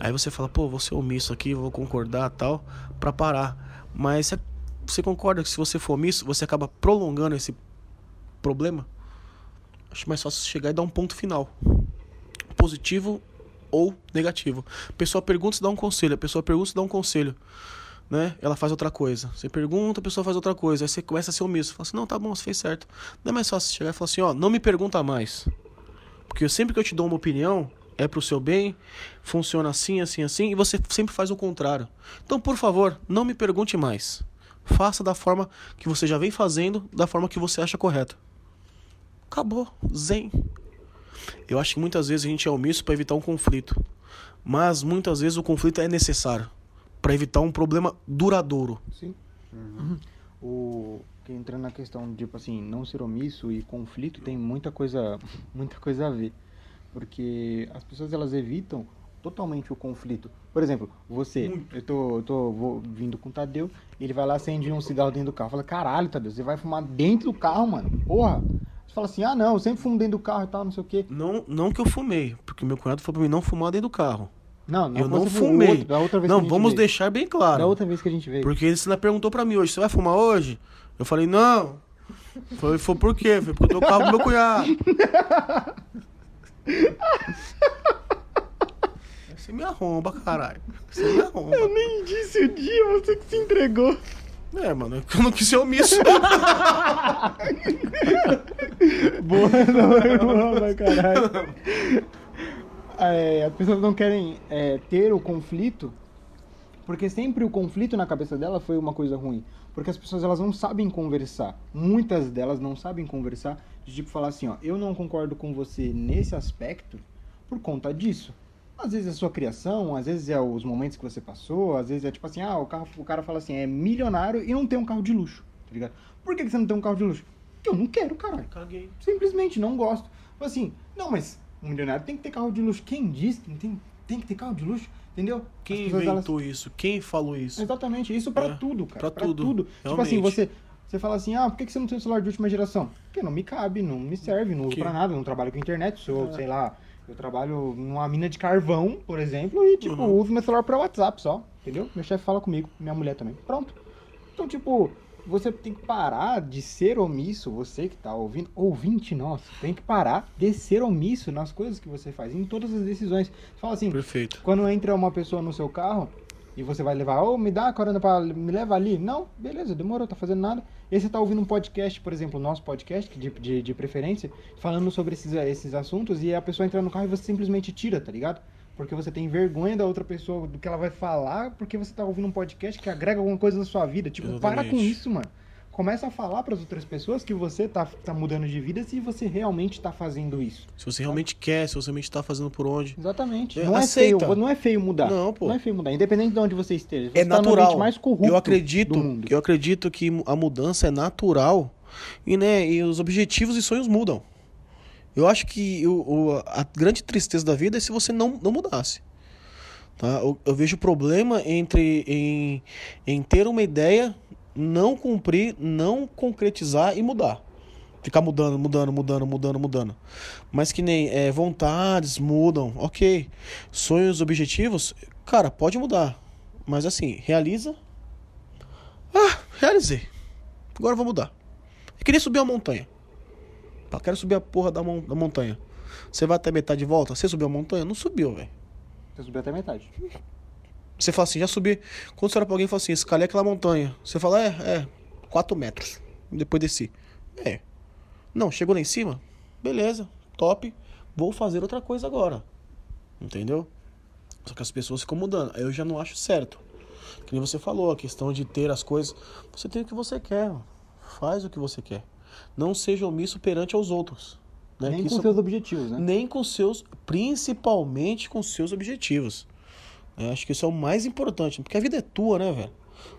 Aí você fala, pô, vou ser omisso aqui, vou concordar tal, pra parar. Mas você você concorda que se você for omisso, você acaba prolongando esse problema? Acho mais fácil chegar e dar um ponto final. Positivo ou negativo. A pessoa pergunta, se dá um conselho. A pessoa pergunta, se dá um conselho. Né? Ela faz outra coisa. Você pergunta, a pessoa faz outra coisa. Aí você começa a ser omisso. Fala assim, não, tá bom, você fez certo. Não é mais fácil chegar e falar assim, ó, não me pergunta mais. Porque sempre que eu te dou uma opinião, é pro seu bem, funciona assim, assim, assim, e você sempre faz o contrário. Então, por favor, não me pergunte mais. Faça da forma que você já vem fazendo, da forma que você acha correta. Acabou. Zen. Eu acho que muitas vezes a gente é omisso para evitar um conflito. Mas muitas vezes o conflito é necessário para evitar um problema duradouro. Sim. Uhum. O que entrando na questão de tipo assim, não ser omisso e conflito tem muita coisa, <laughs> muita coisa a ver. Porque as pessoas elas evitam totalmente o conflito. Por exemplo, você, Muito. eu tô, eu tô vou, vindo com o Tadeu, ele vai lá acende um cigarro dentro do carro. Fala, caralho, Tadeu, você vai fumar dentro do carro, mano. Porra. Você fala assim, ah não, eu sempre fumo dentro do carro e tal, não sei o quê. Não, não que eu fumei, porque meu cunhado falou pra mim não fumar dentro do carro. Não, não eu não fumei. Outro, da outra vez não, vamos veio. deixar bem claro. Da outra vez que a gente veio. Porque ele ainda perguntou pra mim hoje, você vai fumar hoje? Eu falei, não. Foi, foi por quê? Foi porque eu tô carro do meu cunhado. <laughs> Você me arromba, caralho. Você me arromba. Eu nem disse o dia, você que se entregou. É, mano, eu não quis ser omisso. <laughs> Boa, não, irmão, caralho. <laughs> É, as pessoas não querem é, ter o conflito, porque sempre o conflito na cabeça dela foi uma coisa ruim. Porque as pessoas elas não sabem conversar. Muitas delas não sabem conversar de tipo falar assim, ó, eu não concordo com você nesse aspecto por conta disso. Às vezes é sua criação, às vezes é os momentos que você passou, às vezes é tipo assim, ah, o, carro, o cara fala assim, é milionário e não tem um carro de luxo, tá ligado? Por que, que você não tem um carro de luxo? Porque eu não quero, caralho. Caguei. Simplesmente não gosto. Assim, não, mas um milionário tem que ter carro de luxo. Quem disse que tem, tem que ter carro de luxo? Entendeu? Quem inventou elas... isso? Quem falou isso? Exatamente, isso para é, tudo, cara. Pra, pra tudo. tudo. Tipo assim, você, você fala assim, ah, por que você não tem um celular de última geração? Porque não me cabe, não me serve, não uso que... pra nada, não trabalho com internet, sou, é. sei lá, eu trabalho numa mina de carvão, por exemplo, e, tipo, uhum. uso meu celular pra WhatsApp só, entendeu? Meu chefe fala comigo, minha mulher também. Pronto. Então, tipo, você tem que parar de ser omisso, você que tá ouvindo, ouvinte nosso, tem que parar de ser omisso nas coisas que você faz, em todas as decisões. Você fala assim, Perfeito. quando entra uma pessoa no seu carro, e você vai levar, ou oh, me dá a corona para me leva ali. Não, beleza, demorou, tá fazendo nada. E você tá ouvindo um podcast, por exemplo, nosso podcast, de, de, de preferência, falando sobre esses, esses assuntos, e a pessoa entra no carro e você simplesmente tira, tá ligado? Porque você tem vergonha da outra pessoa, do que ela vai falar, porque você tá ouvindo um podcast que agrega alguma coisa na sua vida. Tipo, Exatamente. para com isso, mano começa a falar para as outras pessoas que você tá, tá mudando de vida se você realmente está fazendo isso. Se você realmente tá? quer, se você realmente está fazendo por onde. Exatamente. É, não aceita. é feio, não é feio mudar. Não, pô. Não é feio mudar, independente de onde você esteja. Você é tá natural. mais corrupto eu acredito, do mundo. Eu acredito que a mudança é natural e né, e os objetivos e sonhos mudam. Eu acho que o, o, a grande tristeza da vida é se você não, não mudasse. Tá? Eu, eu vejo problema entre em, em ter uma ideia não cumprir, não concretizar e mudar. Ficar mudando, mudando, mudando, mudando, mudando. Mas que nem é, vontades mudam, ok. Sonhos, objetivos, cara, pode mudar. Mas assim, realiza. Ah, realizei. Agora vou mudar. Eu queria subir a montanha. Eu quero subir a porra da, mon da montanha. Você vai até metade de volta? Você subiu a montanha? Não subiu, velho. Você subiu até metade. Você fala assim, já subi. Quando você olha pra alguém e fala assim, escalei aquela montanha. Você fala, é, é, 4 metros. Depois desci. É. Não, chegou lá em cima? Beleza, top. Vou fazer outra coisa agora. Entendeu? Só que as pessoas ficam mudando. Aí eu já não acho certo. Que nem você falou, a questão de ter as coisas. Você tem o que você quer. Faz o que você quer. Não seja omisso perante aos outros. Né? Nem que com isso... seus objetivos, né? Nem com seus. Principalmente com seus objetivos. Eu acho que isso é o mais importante, porque a vida é tua, né, velho?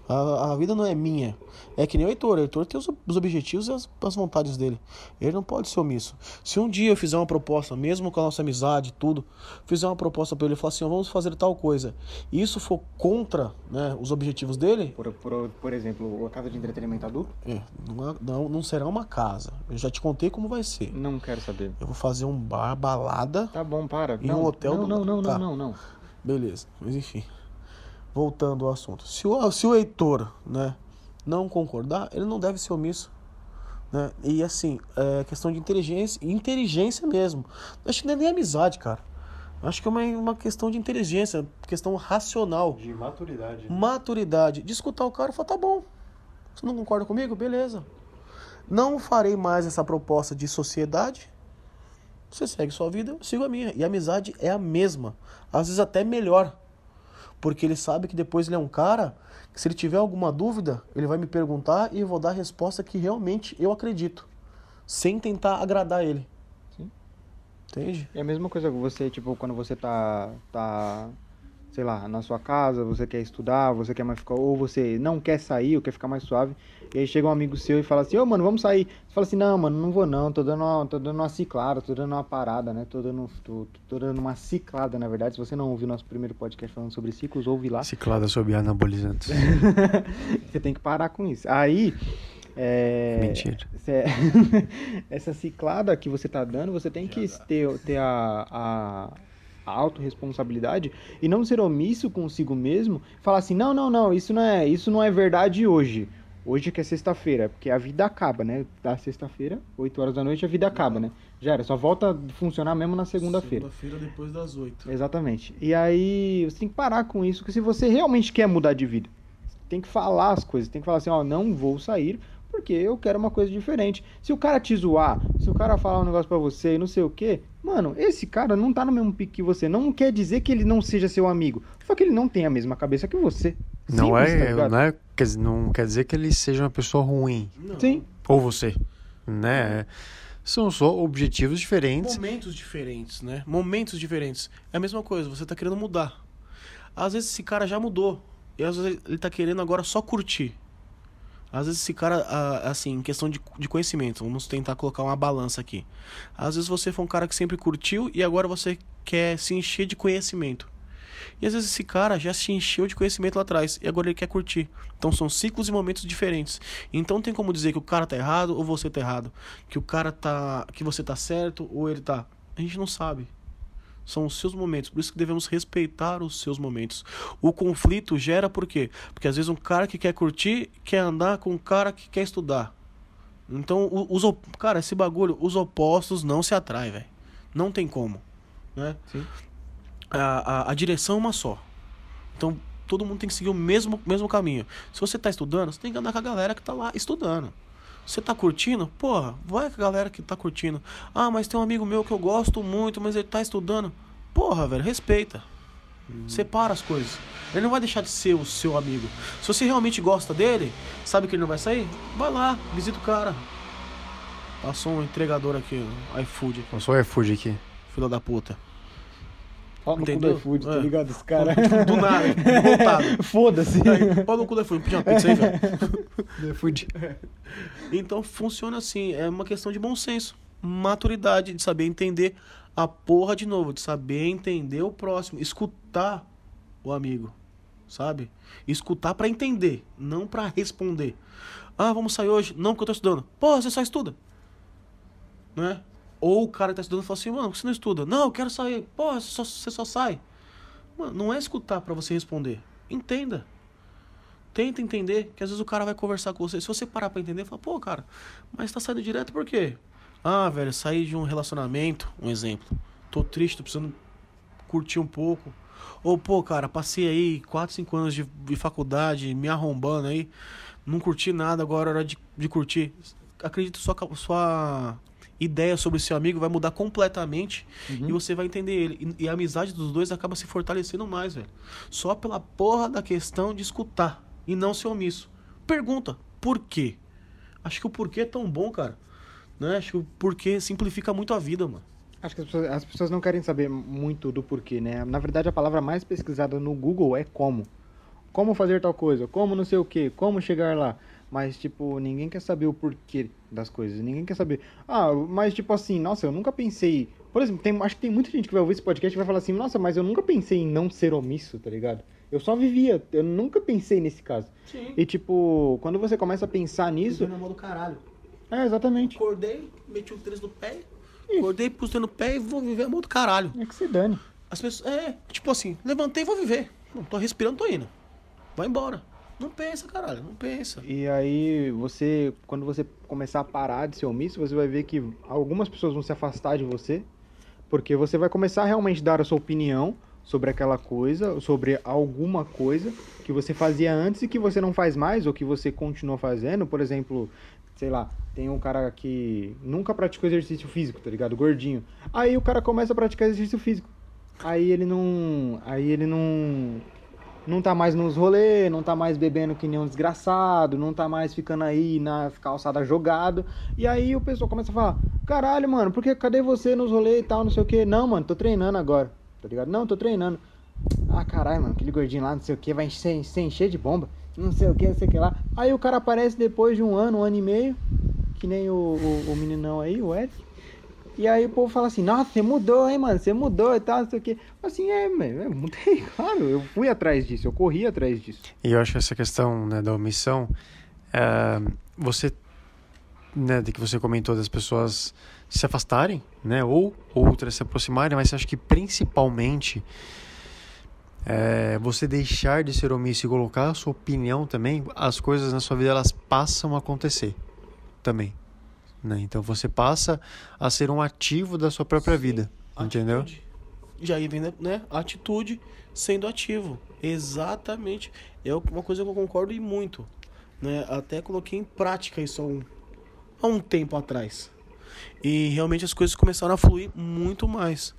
A, a vida não é minha. É que nem o Heitor. O Heitor tem os, os objetivos e as, as, vontades dele. Ele não pode ser omisso. Se um dia eu fizer uma proposta, mesmo com a nossa amizade tudo, fizer uma proposta para ele e falar assim, vamos fazer tal coisa, e isso for contra né, os objetivos dele... Por, por, por exemplo, a casa de entretenimento adulto? É, não, não, não será uma casa. Eu já te contei como vai ser. Não quero saber. Eu vou fazer um bar, balada... Tá bom, para. Em não, um hotel não, do... Não, não, tá. não, não, não. Beleza, mas enfim. Voltando ao assunto. Se o, se o Heitor, né, não concordar, ele não deve ser omisso. Né? E assim, é questão de inteligência, inteligência mesmo. Acho que não é nem amizade, cara. Acho que é uma, uma questão de inteligência, questão racional. De maturidade. Maturidade. De escutar o cara e falar, tá bom. Você não concorda comigo? Beleza. Não farei mais essa proposta de sociedade. Você segue sua vida, eu sigo a minha. E a amizade é a mesma. Às vezes até melhor. Porque ele sabe que depois ele é um cara que se ele tiver alguma dúvida, ele vai me perguntar e eu vou dar a resposta que realmente eu acredito. Sem tentar agradar ele. Sim. Entende? É a mesma coisa que você, tipo, quando você tá, tá, sei lá, na sua casa, você quer estudar, você quer mais ficar, ou você não quer sair, ou quer ficar mais suave, e aí chega um amigo seu e fala assim, ô mano, vamos sair. Você fala assim, não, mano, não vou não, tô dando uma, tô dando uma ciclada, tô dando uma parada, né? Tô dando, tô, tô dando uma ciclada, na verdade. Se você não ouviu nosso primeiro podcast falando sobre ciclos, ouve lá. Ciclada sobre anabolizantes. <laughs> você tem que parar com isso. Aí. É, Mentira. cê- <laughs> essa ciclada que você tá dando, você tem que ter, ter a, a, a autorresponsabilidade e não ser omisso consigo mesmo, falar assim, não, não, não, isso não é, isso não é verdade hoje. Hoje que é sexta-feira, porque a vida acaba, né? Da sexta-feira, 8 horas da noite, a vida acaba, né? Já era, só volta a funcionar mesmo na segunda-feira. Segunda-feira depois das oito. Exatamente. E aí você tem que parar com isso, que se você realmente quer mudar de vida, tem que falar as coisas, tem que falar assim, ó, não vou sair porque eu quero uma coisa diferente. Se o cara te zoar, se o cara falar um negócio pra você e não sei o quê, mano, esse cara não tá no mesmo pique que você. Não quer dizer que ele não seja seu amigo, só que ele não tem a mesma cabeça que você. Não Simples, tá é, ligado? não é, quer dizer, não quer dizer que ele seja uma pessoa ruim. Não. Sim. Ou você, né? São só objetivos diferentes. Momentos diferentes, né? Momentos diferentes. É a mesma coisa, você tá querendo mudar. Às vezes esse cara já mudou. E às vezes ele tá querendo agora só curtir. Às vezes esse cara, ah, assim, em questão de, de conhecimento, vamos tentar colocar uma balança aqui. Às vezes você foi um cara que sempre curtiu e agora você quer se encher de conhecimento. E às vezes esse cara já se encheu de conhecimento lá atrás e agora ele quer curtir. Então são ciclos e momentos diferentes. Então tem como dizer que o cara tá errado ou você tá errado, que o cara tá, que você tá certo ou ele tá. A gente não sabe. São os seus momentos, por isso que devemos respeitar os seus momentos. O conflito gera por quê? Porque às vezes um cara que quer curtir quer andar com um cara que quer estudar. Então, os, cara, esse bagulho, os opostos não se atraem, velho. Não tem como, né? Sim. A, a, a direção é uma só. Então, todo mundo tem que seguir o mesmo, mesmo caminho. Se você tá estudando, você tem que andar com a galera que tá lá estudando. Você tá curtindo? Porra, vai com a galera que tá curtindo. Ah, mas tem um amigo meu que eu gosto muito, mas ele tá estudando. Porra, velho, respeita. Separa as coisas. Ele não vai deixar de ser o seu amigo. Se você realmente gosta dele, sabe que ele não vai sair? Vai lá, visita o cara. Passou um entregador aqui, um iFood, Eu sou o iFood aqui. filha da puta. Ó, no cu do Entendeu? iFood, tá É. ligado? Esse cara. Do <laughs> nada, voltado. Foda-se. Pau no cu do iFood, uma pizza aí, velho. <laughs> iFood. Então funciona assim, é uma questão de bom senso, maturidade, de saber entender a porra de novo, de saber entender o próximo, escutar o amigo, sabe? Escutar pra entender, não pra responder. Ah, vamos sair hoje? Não, porque eu tô estudando. Porra, você só estuda. Né? Ou o cara que tá estudando fala assim, mano, você não estuda? Não, eu quero sair. Porra, você só, você só sai. Mano, não é escutar pra você responder. Entenda. Tenta entender, que às vezes o cara vai conversar com você. Se você parar pra entender, fala, pô, cara, mas tá saindo direto por quê? Ah, velho, saí de um relacionamento, um exemplo. Tô triste, tô precisando curtir um pouco. Ou, pô, cara, passei aí 4, 5 anos de, de faculdade, me arrombando aí. Não curti nada, agora é hora de, de curtir. Acredito sua, sua ideia sobre seu amigo vai mudar completamente e você vai entender ele. E, e a amizade dos dois acaba se fortalecendo mais, velho. Só pela porra da questão de escutar e não ser omisso. Pergunta, por quê? Acho que o porquê é tão bom, cara. Né? Acho que o porquê simplifica muito a vida, mano. Acho que as pessoas, as pessoas não querem saber muito do porquê, né? Na verdade, a palavra mais pesquisada no Google é como. Como fazer tal coisa, como não sei o que, como chegar lá. Mas, tipo, ninguém quer saber o porquê das coisas. Ninguém quer saber. Ah, mas, tipo assim, nossa, eu nunca pensei. Por exemplo, tem, acho que tem muita gente que vai ouvir esse podcast e vai falar assim: nossa, mas eu nunca pensei em não ser omisso, tá ligado? Eu só vivia, eu nunca pensei nesse caso. Sim. E, tipo, quando você começa a pensar nisso. na mão do caralho. É, exatamente. Acordei, meti o tênis no pé, acordei, pus no pé e vou viver a mão do caralho. É que se dane. As pessoas, é, tipo assim, levantei e vou viver. Não tô respirando, tô indo. Vai embora. Não pensa, caralho, não pensa. E aí você, quando você começar a parar de ser omisso, você vai ver que algumas pessoas vão se afastar de você, porque você vai começar a realmente dar a sua opinião sobre aquela coisa, sobre alguma coisa que você fazia antes e que você não faz mais ou que você continua fazendo. Por exemplo, sei lá, tem um cara que nunca praticou exercício físico, tá ligado? Gordinho. Aí o cara começa a praticar exercício físico. Aí ele não, aí ele não não tá mais nos rolês, não tá mais bebendo que nem um desgraçado, não tá mais ficando aí na calçada jogado. E aí o pessoal começa a falar: "Caralho, mano, por que cadê você nos rolês e tal, não sei o quê?" "Não, mano, tô treinando agora." Tá ligado? "Não, tô treinando." "Ah, caralho, mano, aquele gordinho lá, não sei o que, vai se, se encher de bomba." Não sei o que, não sei o que lá. Aí o cara aparece depois de um ano, um ano e meio, que nem o, o, o meninão aí, o Eric. E aí o povo fala assim, nossa, você mudou, hein, mano? Você mudou e tal, não sei o quê. Assim, é, mano, eu mudei, claro, eu fui atrás disso, eu corri atrás disso. E eu acho que essa questão né, da omissão, é, você, né, de que você comentou das pessoas se afastarem, né, ou outras se aproximarem, mas acho que principalmente é, você deixar de ser omisso e colocar a sua opinião também, as coisas na sua vida elas passam a acontecer também. Né? Então você passa a ser um ativo da sua própria Sim, vida, entendeu? Atitude. E aí vem né, atitude sendo ativo. Exatamente. É uma coisa que eu concordo e muito. Né? Até coloquei em prática isso há um, há um tempo atrás. E realmente as coisas começaram a fluir muito mais.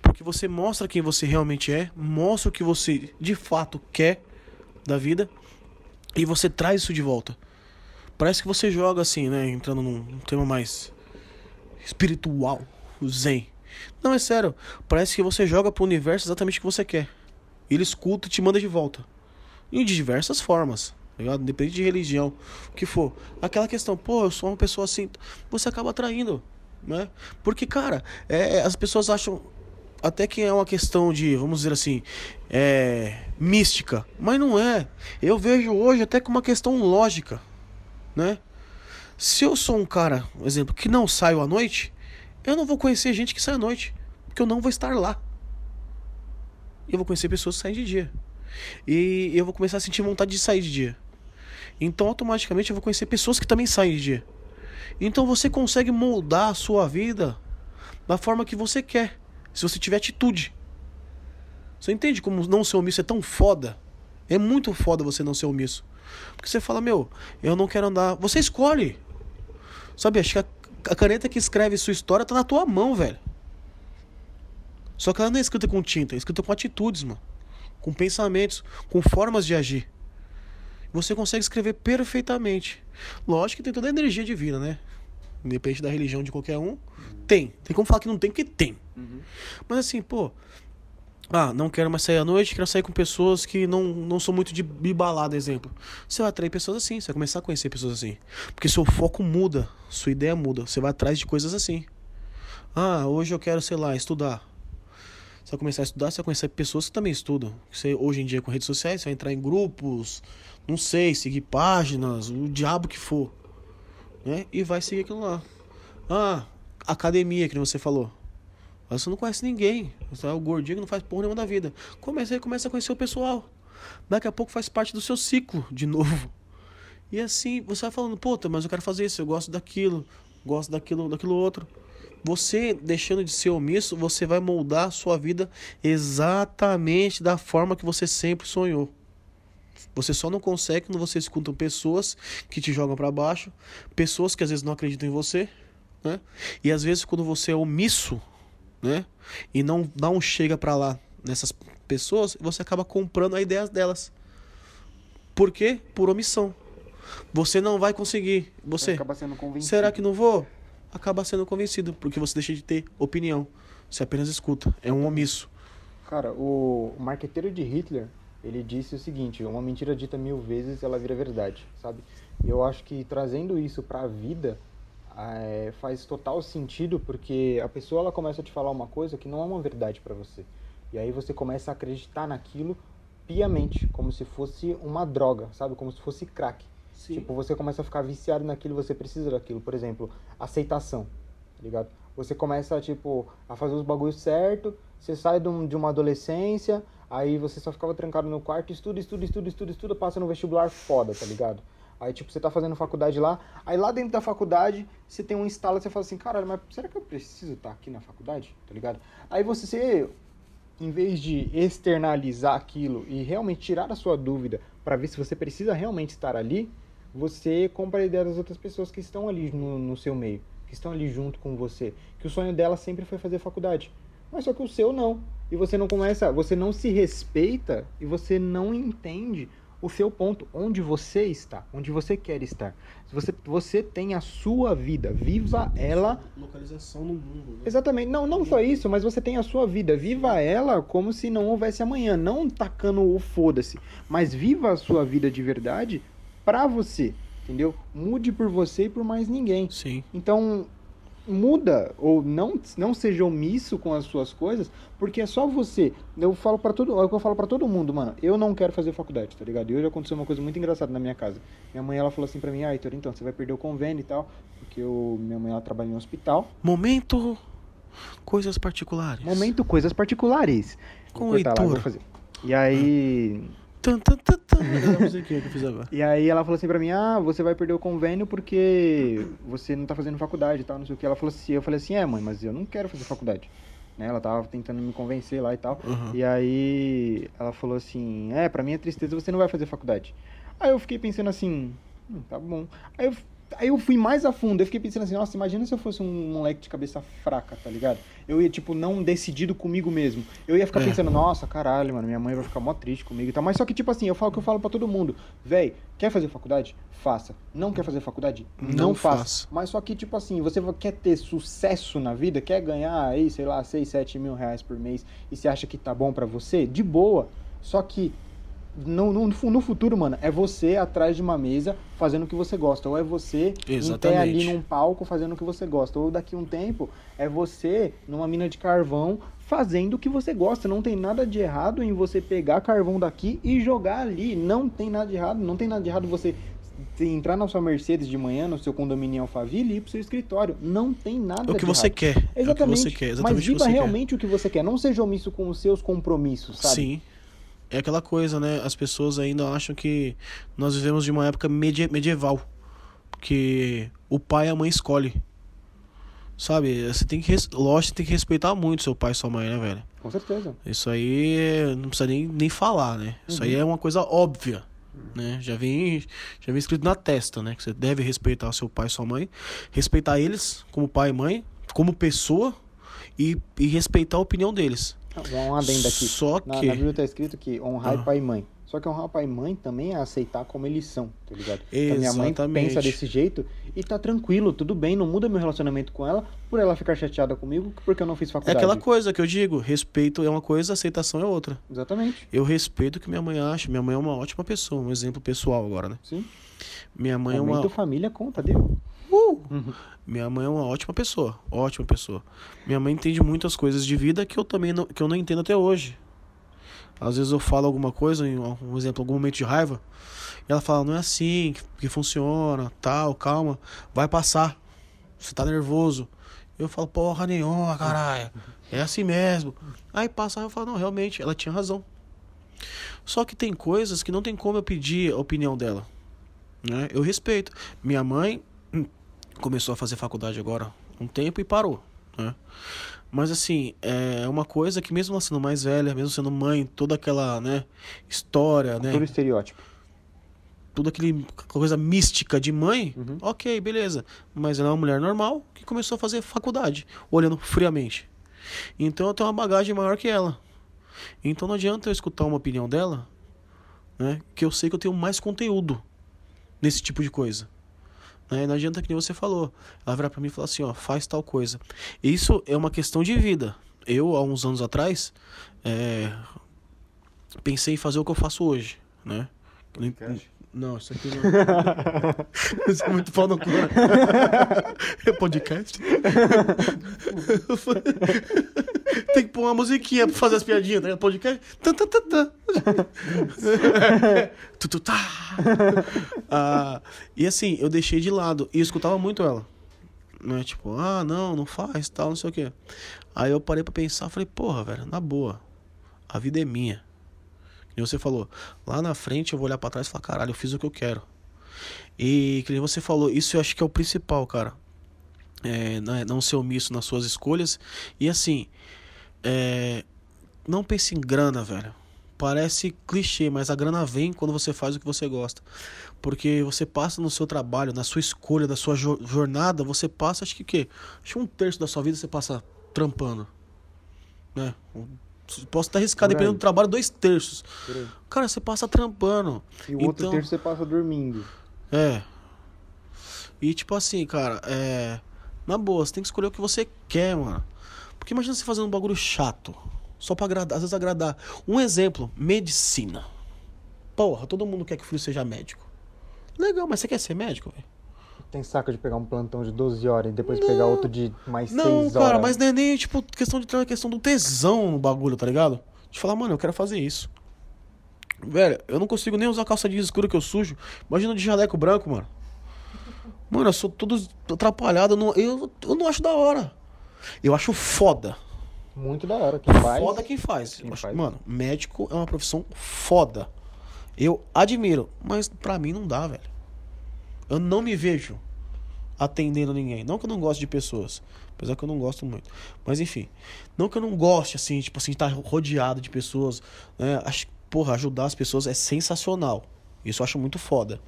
Porque você mostra quem você realmente é, mostra o que você de fato quer da vida e você traz isso de volta. Parece que você joga assim, né? Entrando num tema mais espiritual, Zen. Não, é sério. Parece que você joga pro universo exatamente o que você quer. Ele escuta e te manda de volta. E de diversas formas. Tá ligado? Independente de religião, o que for. Aquela questão, pô, eu sou uma pessoa assim. Você acaba atraindo. Né? Porque, cara, é, as pessoas acham até que é uma questão de, vamos dizer assim, é, mística. Mas não é. Eu vejo hoje até como uma questão lógica, né? Se eu sou um cara, por exemplo, que não saio à noite, eu não vou conhecer gente que sai à noite, porque eu não vou estar lá. Eu vou conhecer pessoas que saem de dia. E eu vou começar a sentir vontade de sair de dia. Então, automaticamente, eu vou conhecer pessoas que também saem de dia. Então, você consegue moldar a sua vida da forma que você quer se você tiver atitude. Você entende como não ser omisso é tão foda? É muito foda você não ser omisso. Porque você fala, meu, eu não quero andar. Você escolhe. Sabe, acho que a, a caneta que escreve sua história tá na tua mão, velho. Só que ela não é escrita com tinta, é escrita com atitudes, mano. Com pensamentos, com formas de agir. Você consegue escrever perfeitamente. Lógico que tem toda a energia divina, né? Independente da religião de qualquer um. Tem. Tem como falar que não tem, porque tem. Uhum. Mas assim, pô. Ah, não quero mais sair à noite, quero sair com pessoas que não, não são muito de, de balada, exemplo. Você vai atrair pessoas assim, você vai começar a conhecer pessoas assim. Porque seu foco muda, sua ideia muda. Você vai atrás de coisas assim. Ah, hoje eu quero, sei lá, estudar. Você vai começar a estudar, você vai conhecer pessoas que também estudam. Você, hoje em dia, com redes sociais, você vai entrar em grupos, não sei, seguir páginas, o diabo que for né? E vai seguir aquilo lá. Ah, academia, que você falou. Você não conhece ninguém. Você é o gordinho que não faz porra nenhuma da vida. Começa começa a conhecer o pessoal. Daqui a pouco faz parte do seu ciclo de novo. E assim, você vai falando, puta, mas eu quero fazer isso, eu gosto daquilo, gosto daquilo, daquilo outro. Você deixando de ser omisso, você vai moldar a sua vida exatamente da forma que você sempre sonhou. Você só não consegue quando você escuta pessoas que te jogam para baixo, pessoas que às vezes não acreditam em você, né? E às vezes quando você é omisso, né? E não não chega para lá nessas pessoas, você acaba comprando a ideia delas. Por quê? Por omissão. Você não vai conseguir. Você acaba sendo convencido. Será que não vou? Acaba sendo convencido, porque você deixa de ter opinião. Você apenas escuta. É um omisso. Cara, o marqueteiro de Hitler, ele disse o seguinte: uma mentira dita mil vezes ela vira verdade, sabe? E eu acho que trazendo isso para a vida é, faz total sentido porque a pessoa ela começa a te falar uma coisa que não é uma verdade para você. E aí você começa a acreditar naquilo piamente, como se fosse uma droga, sabe? Como se fosse crack. Sim. Tipo, você começa a ficar viciado naquilo, você precisa daquilo. Por exemplo, aceitação, tá ligado? Você começa, tipo, a fazer os bagulhos certo, você sai de uma adolescência, Aí você só ficava trancado no quarto, estuda, estuda, estuda, estuda, estuda, passa no vestibular foda, tá ligado? Aí, tipo, você tá fazendo faculdade lá, aí lá dentro da faculdade, você tem um instalo, você fala assim, caralho, mas será que eu preciso estar aqui na faculdade? Tá ligado? Aí você, em vez de externalizar aquilo e realmente tirar a sua dúvida para ver se você precisa realmente estar ali, você compra a ideia das outras pessoas que estão ali no, no seu meio, que estão ali junto com você, que o sonho dela sempre foi fazer faculdade. Mas só que o seu não. E você não começa, você não se respeita e você não entende o seu ponto, onde você está, onde você quer estar. Você, você tem a sua vida, viva ela. Localização no mundo. Né? Exatamente. Não, não só isso, mas você tem a sua vida, viva ela como se não houvesse amanhã, não tacando o foda-se, mas viva a sua vida de verdade pra você, entendeu? Mude por você e por mais ninguém. Sim. Então, muda ou não não seja omisso com as suas coisas, porque é só você. Eu falo para todo, é o que eu falo para todo mundo, mano. Eu não quero fazer faculdade, tá ligado? E hoje aconteceu uma coisa muito engraçada na minha casa. Minha mãe ela falou assim para mim: "Ah, Heitor, então você vai perder o convênio e tal, porque eu, minha mãe ela trabalha em um hospital". Momento coisas particulares. Momento coisas particulares. Com lá, Heitor. fazer. E aí, Tan, tan. Era a musiquinha que eu fiz agora. E aí ela falou assim pra mim, ah, você vai perder o convênio porque você não tá fazendo faculdade e tal, não sei o que. Ela falou assim, eu falei assim, é mãe, mas eu não quero fazer faculdade. Né? Ela tava tentando me convencer lá e tal. Uhum. E aí ela falou assim, é, pra minha tristeza você não vai fazer faculdade. Aí eu fiquei pensando assim, hum, tá bom. Aí eu, aí eu fui mais a fundo, eu fiquei pensando assim, nossa, imagina se eu fosse um moleque de cabeça fraca, tá ligado? Eu ia, tipo, não decidido comigo mesmo. Eu ia ficar É. pensando, nossa, caralho, mano, minha mãe vai ficar mó triste comigo e tal. Mas só que, tipo assim, eu falo o que eu falo pra todo mundo. Véi, quer fazer faculdade? Faça. Não quer fazer faculdade? Não, Não faça. faça. Mas só que, tipo assim, você quer ter sucesso na vida, quer ganhar aí, sei lá, 6, 7 mil reais por mês e você acha que tá bom pra você? De boa. Só que no, no, no futuro, mano, é você atrás de uma mesa fazendo o que você gosta. Ou é você em pé Exatamente. ali num palco fazendo o que você gosta. Ou daqui a um tempo é você numa mina de carvão fazendo o que você gosta. Não tem nada de errado em você pegar carvão daqui e jogar ali. Não tem nada de errado. Não tem nada de errado você entrar na sua Mercedes de manhã, no seu condomínio em Alphaville e ir pro seu escritório. Não tem nada É o que de você errado. quer. É o que Exatamente. você quer. Mas Exatamente viva você realmente o que você quer. Não seja omisso com os seus compromissos, quer. sabe? Sim. É aquela coisa, né? As pessoas ainda acham que nós vivemos de uma época medie- medieval. Que o pai e a mãe escolhe. Sabe? Você tem que. Lógico, você tem que respeitar muito seu pai e sua mãe, né, velho? Com certeza. Isso aí é- não precisa nem, nem falar, né? Isso aí é uma coisa óbvia, né? Já vem, já vem escrito na testa, né? Que você deve respeitar seu pai e sua mãe, respeitar eles como pai e mãe, como pessoa e, e respeitar a opinião deles. Um adendo aqui. Só Na, que na Bíblia tá escrito que honrar Ah. pai e mãe. Só que honrar pai e mãe também é aceitar como eles são, tá ligado? Então, minha mãe Exatamente. pensa desse jeito e tá tranquilo, tudo bem, não muda meu relacionamento com ela por ela ficar chateada comigo porque eu não fiz é faculdade. aquela coisa que eu digo, respeito é uma coisa, aceitação é outra. Exatamente, Eu respeito o que minha mãe acha. Minha mãe é uma ótima pessoa, um exemplo pessoal agora, né? sim. Minha mãe é uma família conta, deu. Uh! Minha mãe é uma ótima pessoa, ótima pessoa. Minha mãe entende muitas coisas de vida que eu também não, que eu não entendo até hoje. Às vezes eu falo alguma coisa, um exemplo, algum momento de raiva, e ela fala, não é assim que, que funciona, tal, calma, vai passar. Você tá nervoso. Eu falo, porra nenhuma, caralho. É assim mesmo. Aí passa, eu falo, não, realmente, ela tinha razão. Só que tem coisas que não tem como eu pedir a opinião dela. Né? Eu respeito. Minha mãe começou a fazer faculdade agora um tempo e parou. Né? Mas assim, é uma coisa que mesmo ela sendo mais velha, mesmo sendo mãe, toda aquela né, história, né? Todo estereótipo. Tudo aquele coisa mística de mãe, Uhum. ok, beleza. Mas ela é uma mulher normal que começou a fazer faculdade, olhando friamente. Então eu tenho uma bagagem maior que ela. Então não adianta eu escutar uma opinião dela, né? Que eu sei que eu tenho mais conteúdo nesse tipo de coisa. Né? Não adianta que nem você falou. Ela virar pra mim e falar assim, ó, faz tal coisa. Isso é uma questão de vida. Eu, há uns anos atrás, é, pensei em fazer o que eu faço hoje, né? Não, isso aqui não. <laughs> isso é muito pau no cu. né? É podcast? <laughs> Tem que pôr uma musiquinha pra fazer as piadinhas, né? Podcast? Tan, tan, tan, tan. <laughs> Tu, tu, tá. Ah, e assim, eu deixei de lado. E escutava muito ela. Né? Tipo, ah, não, não faz, tal, não sei o quê. Aí eu parei pra pensar, falei, porra, velho, na boa. A vida é minha. E você falou, lá na frente eu vou olhar pra trás e falar, caralho, eu fiz o que eu quero. E que você falou, isso eu acho que é o principal, cara. É, não- não ser omisso nas suas escolhas. E assim, é, não pense em grana, velho. Parece clichê, mas a grana vem quando você faz o que você gosta. Porque você passa no seu trabalho, na sua escolha, da sua jo- jornada, você passa, acho que o quê? Acho que um terço da sua vida você passa trampando. Né? Posso estar aí. dependendo do trabalho, dois terços. Cara, você passa trampando. E o outro Então- terço você passa dormindo. É. E tipo assim, cara, é. Na boa, você tem que escolher o que você quer, mano. Porque imagina você fazendo um bagulho chato. Só pra agradar, às vezes agradar. Um exemplo, medicina. Porra, todo mundo quer que o filho seja médico. Legal, mas você quer ser médico, velho? Tem saco de pegar um plantão de 12 horas e depois pegar outro de mais 6 Não, horas. cara, mas não é nem, tipo, questão de é questão do tesão no bagulho, tá ligado? De falar, mano, eu quero fazer isso. Velho, eu não consigo nem usar calça jeans escura que eu sujo. Imagina de jaleco branco, mano. Mano, eu sou todo atrapalhado. Eu não, eu, eu não acho da hora. Eu acho foda. Muito da hora. Quem faz. Foda quem faz. Quem acho- faz. Mano, médico é uma profissão foda. Eu admiro, mas pra mim não dá, velho. Eu não me vejo atendendo ninguém. Não que eu não goste de pessoas, apesar que eu não gosto muito. Mas enfim, não que eu não goste assim, tipo assim, estar rodeado de pessoas, né? Acho, porra, ajudar as pessoas é sensacional. Isso eu acho muito foda.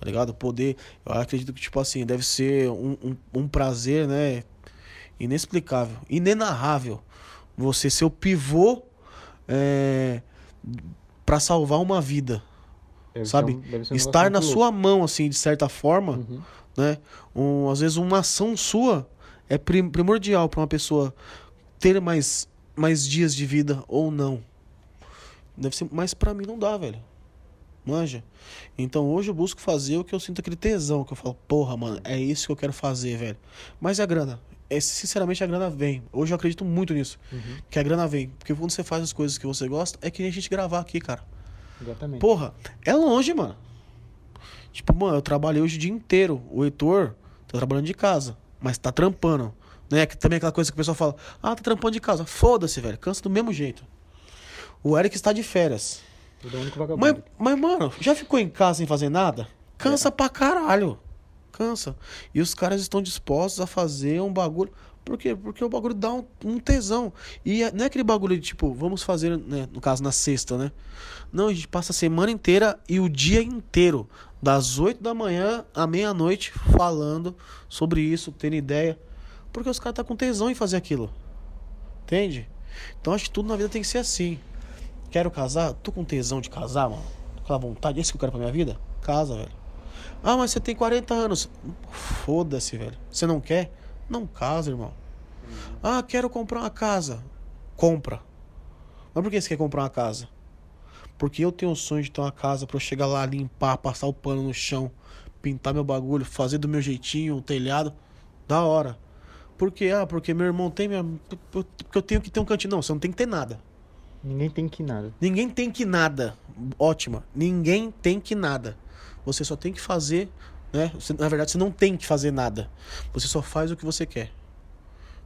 Tá ligado? Poder, eu acredito que tipo assim, deve ser um, um, um prazer, né, inexplicável, inenarrável. Você ser o pivô é, para salvar uma vida, Deve sabe? um- um Estar na sua mão, assim, de certa forma, louco. Uhum. né? Um, às vezes uma ação sua é prim- primordial para uma pessoa ter mais, mais dias de vida ou não. Deve ser, mas para mim não dá, velho. Manja? Então hoje eu busco fazer o que eu sinto aquele tesão, que eu falo, porra, mano, é isso que eu quero fazer, velho. Mas e a grana? É, sinceramente, a grana vem. Hoje eu acredito muito nisso. Uhum. Que a grana vem. Porque quando você faz as coisas que você gosta, é que nem a gente gravar aqui, cara. Exatamente. Porra, é longe, mano. Tipo, mano, eu trabalhei hoje o dia inteiro. O Heitor tá trabalhando de casa, mas tá trampando. Né? Que também é aquela coisa que o pessoal fala: ah, tá trampando de casa. Foda-se, velho. Cansa do mesmo jeito. O Eric está de férias. É o único vagabundo. Mas, mas, mano, já ficou em casa sem fazer nada? Cansa pra caralho. Cansa. E os caras estão dispostos a fazer um bagulho. Por quê? Porque o bagulho dá um, um tesão. E é- não é aquele bagulho de tipo, vamos fazer, né, no caso, na sexta, né? Não, a gente passa a semana inteira e o dia inteiro, das 8 da manhã à meia-noite, falando sobre isso, tendo ideia. Porque os caras tá com tesão em fazer aquilo. Entende? Então acho que tudo na vida tem que ser assim. Quero casar? Tô com tesão de casar, mano. Aquela vontade. Esse que eu quero pra minha vida? Casa, velho. Ah, mas você tem 40 anos. Foda-se, velho. Você não quer? Não casa, irmão. Ah, quero comprar uma casa. Compra. Mas por que você quer comprar uma casa? Porque eu tenho o sonho de ter uma casa pra eu chegar lá, limpar, passar o pano no chão, pintar meu bagulho, fazer do meu jeitinho, o telhado. Da hora. Por quê? Ah, porque meu irmão tem minha. Porque eu tenho que ter um cantinho. Não, você não tem que ter nada. Ninguém tem que nada. Ninguém tem que nada. Ótima. Ninguém tem que nada. Você só tem que fazer, né? Você- na verdade, você não tem que fazer nada. Você só faz o que você quer.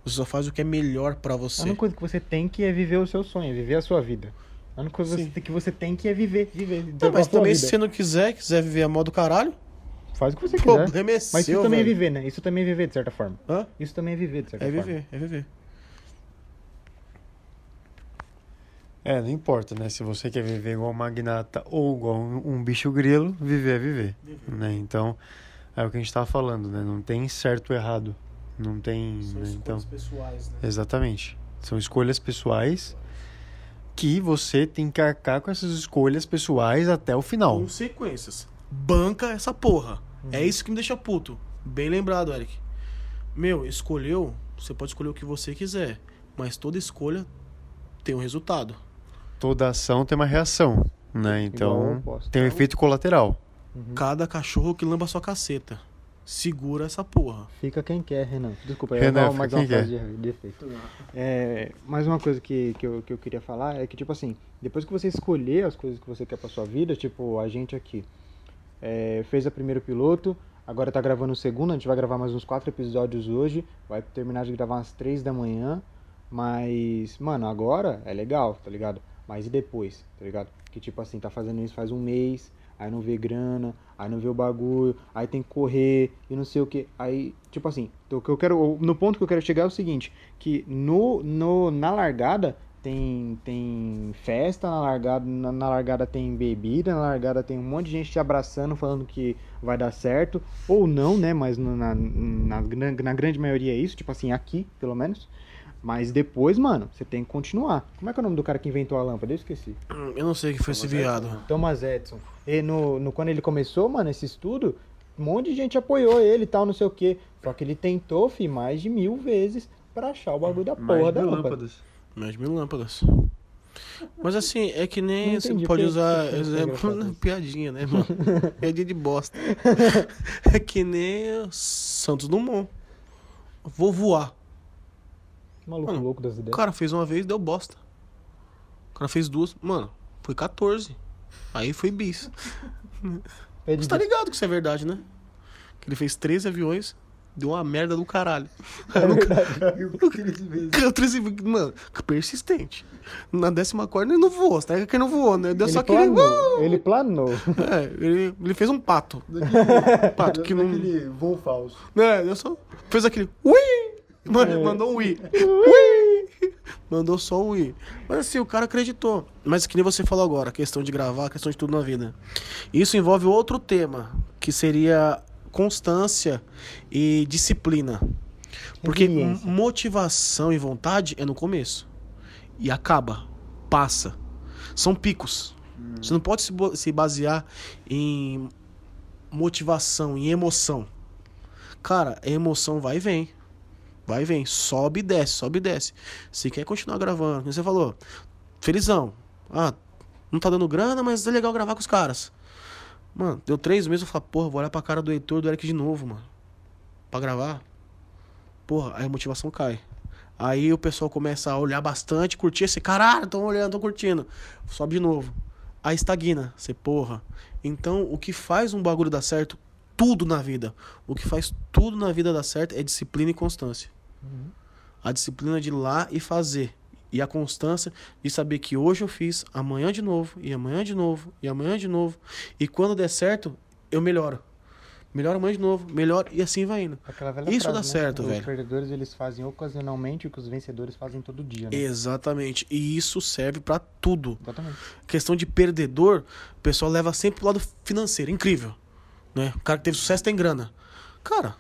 Você só faz o que é melhor pra A você. única coisa que você tem que é viver o seu sonho, é viver a sua vida. A única coisa Sim. que você tem que é viver, viver. Não, mas a também vida. se você não quiser, quiser viver a modo caralho, Faz o que você quiser. é Mas isso também velho. é viver, né? Isso também é viver, de certa forma. Hã? Isso também é viver, de certa É forma. viver, é viver. É, não importa, né? Se você quer viver igual um magnata ou igual um, bicho grilo, viver é viver, né? Então, é o que a gente tava falando, né? Não tem certo ou errado. Não tem, né? Então, pessoais, né? exatamente. São escolhas pessoais que você tem que arcar com essas escolhas pessoais até o final. Consequências. Banca essa porra. É isso que me deixa puto. Bem lembrado, Eric. Meu, escolheu, você pode escolher o que você quiser, mas toda escolha tem um resultado. Toda ação tem uma reação, né? Então, tem um efeito colateral. Uhum. Cada cachorro que lamba sua caceta. Segura essa porra. Fica quem quer, Renan. Desculpa, eu Renan, fica mais uma frase de, de efeito. É, mais uma coisa que, que, eu, que eu queria falar é que, tipo assim, depois que você escolher as coisas que você quer pra sua vida, tipo, a gente aqui é, fez o primeiro piloto, agora tá gravando o segundo, a gente vai gravar mais uns quatro episódios hoje, vai terminar de gravar às três da manhã, mas, mano, agora é legal, tá ligado? Mas e depois, tá ligado? Que tipo assim, tá fazendo isso faz um mês, aí não vê grana, aí não vê o bagulho, aí tem que correr e não sei o que. Aí, tipo assim, o que eu quero. No ponto que eu quero chegar é o seguinte, que no, no, na largada tem, tem festa na largada, na, na, largada tem bebida, na largada tem um monte de gente te abraçando, falando que vai dar certo, ou não, né? Mas na, na, na, na grande maioria é isso, tipo assim, aqui, pelo menos. Mas depois, mano, você tem que continuar. Como é que é o nome do cara que inventou a lâmpada? Eu esqueci. Eu não sei que foi Thomas esse viado. Edison. Thomas Edison. E no, no, quando ele começou, mano, esse estudo, um monte de gente apoiou ele e tal, não sei o quê. Só que ele tentou, fi, mais de mil vezes pra achar o bagulho da Mais porra de da mil lâmpada. lâmpadas. Mais de mil lâmpadas. Mas assim, é que nem Não você pode usar achou exemplo. <laughs> Piadinha, né, mano? <laughs> Piadinha de bosta. É que nem Santos Dumont. Vou voar. Maluco Mano, louco das O ideias. cara fez uma vez, deu bosta. O cara fez duas. Mano, foi 14. Aí foi bis. <laughs> Pede Você tá ligado que isso é verdade, né? Que ele fez 13 aviões, deu uma merda do caralho. <laughs> É. Eu 13 Mano, persistente. Na décima quarta ele não voou. Você tá que ele não voou, né? Deu Ele só aquele. planou. Ele planou. <laughs> É, ele, ele fez um pato. Pato que não. Daquele voo falso. É, deu só. Fez aquele. Ui! Mano, É. mandou um ui. Ui! <laughs> Mandou só um ui. Mas assim, o cara acreditou. Mas que nem você falou agora, questão de gravar, questão de tudo na vida. Isso envolve outro tema, que seria constância e disciplina. Porque motivação e vontade é no começo. E acaba. Passa. São picos. Você não pode se basear em motivação, em emoção. Cara, a emoção vai e vem. Vai e vem. Sobe e desce, sobe e desce. Você quer continuar gravando. Como você falou. Felizão. Ah, não tá dando grana, mas é legal gravar com os caras. Mano, deu três meses, eu falo, porra, vou olhar pra cara do Heitor, do Eric de novo, mano. Pra gravar. Porra, aí a motivação cai. Aí o pessoal começa a olhar bastante, curtir esse caralho, tão olhando, tão curtindo. Sobe de novo. Aí estagna, você porra. Então, o que faz um bagulho dar certo, tudo na vida, o que faz tudo na vida dar certo é disciplina e constância. A disciplina de ir lá e fazer. E a constância de saber que hoje eu fiz, amanhã de novo, e amanhã de novo, e amanhã de novo. E quando der certo, eu melhoro. Melhoro amanhã de novo, melhoro, e assim vai indo. Isso frase, dá né? certo, Os velho. perdedores eles fazem ocasionalmente o que os vencedores fazem todo dia, né? Exatamente. E isso serve pra tudo. Exatamente. questão de perdedor, o pessoal leva sempre pro lado financeiro. Incrível. Né? O cara que teve sucesso tem grana. Cara,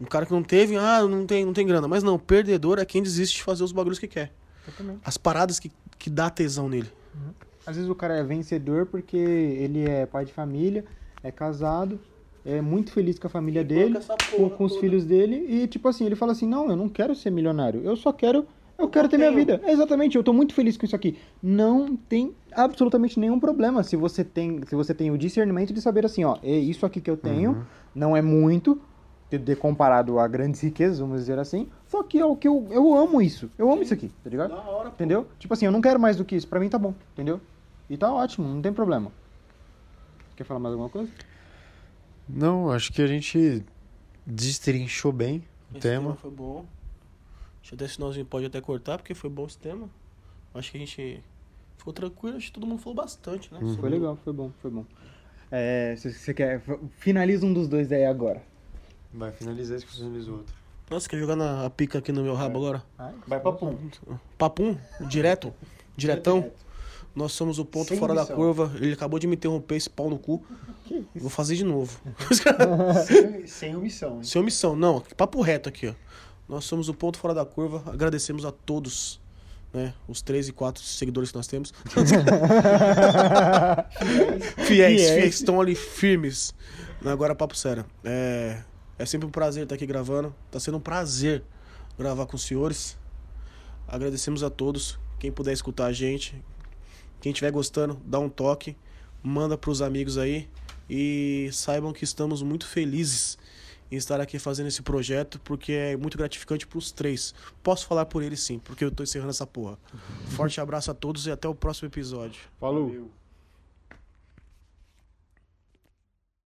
um cara que não teve, ah, não tem, não tem grana. Mas não, perdedor é quem desiste de fazer os bagulhos que quer. Exatamente. As paradas que, que dá tesão nele. Às vezes o cara é vencedor porque ele é pai de família, é casado, é muito feliz com a família dele, com, com os filhos dele, e tipo assim, ele fala assim, não, eu não quero ser milionário, eu só quero, eu quero eu ter minha vida. É, exatamente, eu tô muito feliz com isso aqui. Não tem absolutamente nenhum problema se você tem, se você tem o discernimento de saber assim, ó, é isso aqui que eu tenho, não é muito, de, de comparado a grandes riquezas, vamos dizer assim, só que é o que eu, eu amo isso, eu amo isso aqui, tá ligado? Da hora. Entendeu? Tipo assim, eu não quero mais do que isso. Pra mim tá bom, entendeu? E tá ótimo, não tem problema. Quer falar mais alguma coisa? Não, acho que a gente destrinchou bem o Esse tema. foi bom. Deixa eu até finalzinho pode até cortar, porque foi bom esse tema. Acho que a gente ficou tranquilo, acho que todo mundo falou bastante, né? Uhum. Foi legal, foi bom, foi bom. É, se você quer, finaliza um dos dois aí agora. Vai finalizar esse que finaliza o outro. Nossa, quer jogar na a pica aqui no meu rabo agora? Vai pra pum. Papum? Direto? <laughs> Diretão? Nós somos o ponto Sem fora da omissão. curva. Ele acabou de me interromper esse pau no cu. Vou fazer de novo. <laughs> sem, sem omissão. hein? Sem omissão. Não, papo reto aqui, ó. Nós somos o ponto fora da curva. Agradecemos a todos, né? Os três e quatro seguidores que nós temos. <laughs> fiéis, Fiéis. fiéis, estão ali firmes. Agora, papo sério. É, é sempre um prazer estar aqui gravando. Tá sendo um prazer gravar com os senhores. Agradecemos a todos. Quem puder escutar a gente. Quem estiver gostando, dá um toque. Manda pros amigos aí. E saibam que estamos muito felizes em estar aqui fazendo esse projeto, porque é muito gratificante pros três. Posso falar por eles sim, porque eu tô encerrando essa porra. Forte abraço a todos e até o próximo episódio. Falou. Valeu.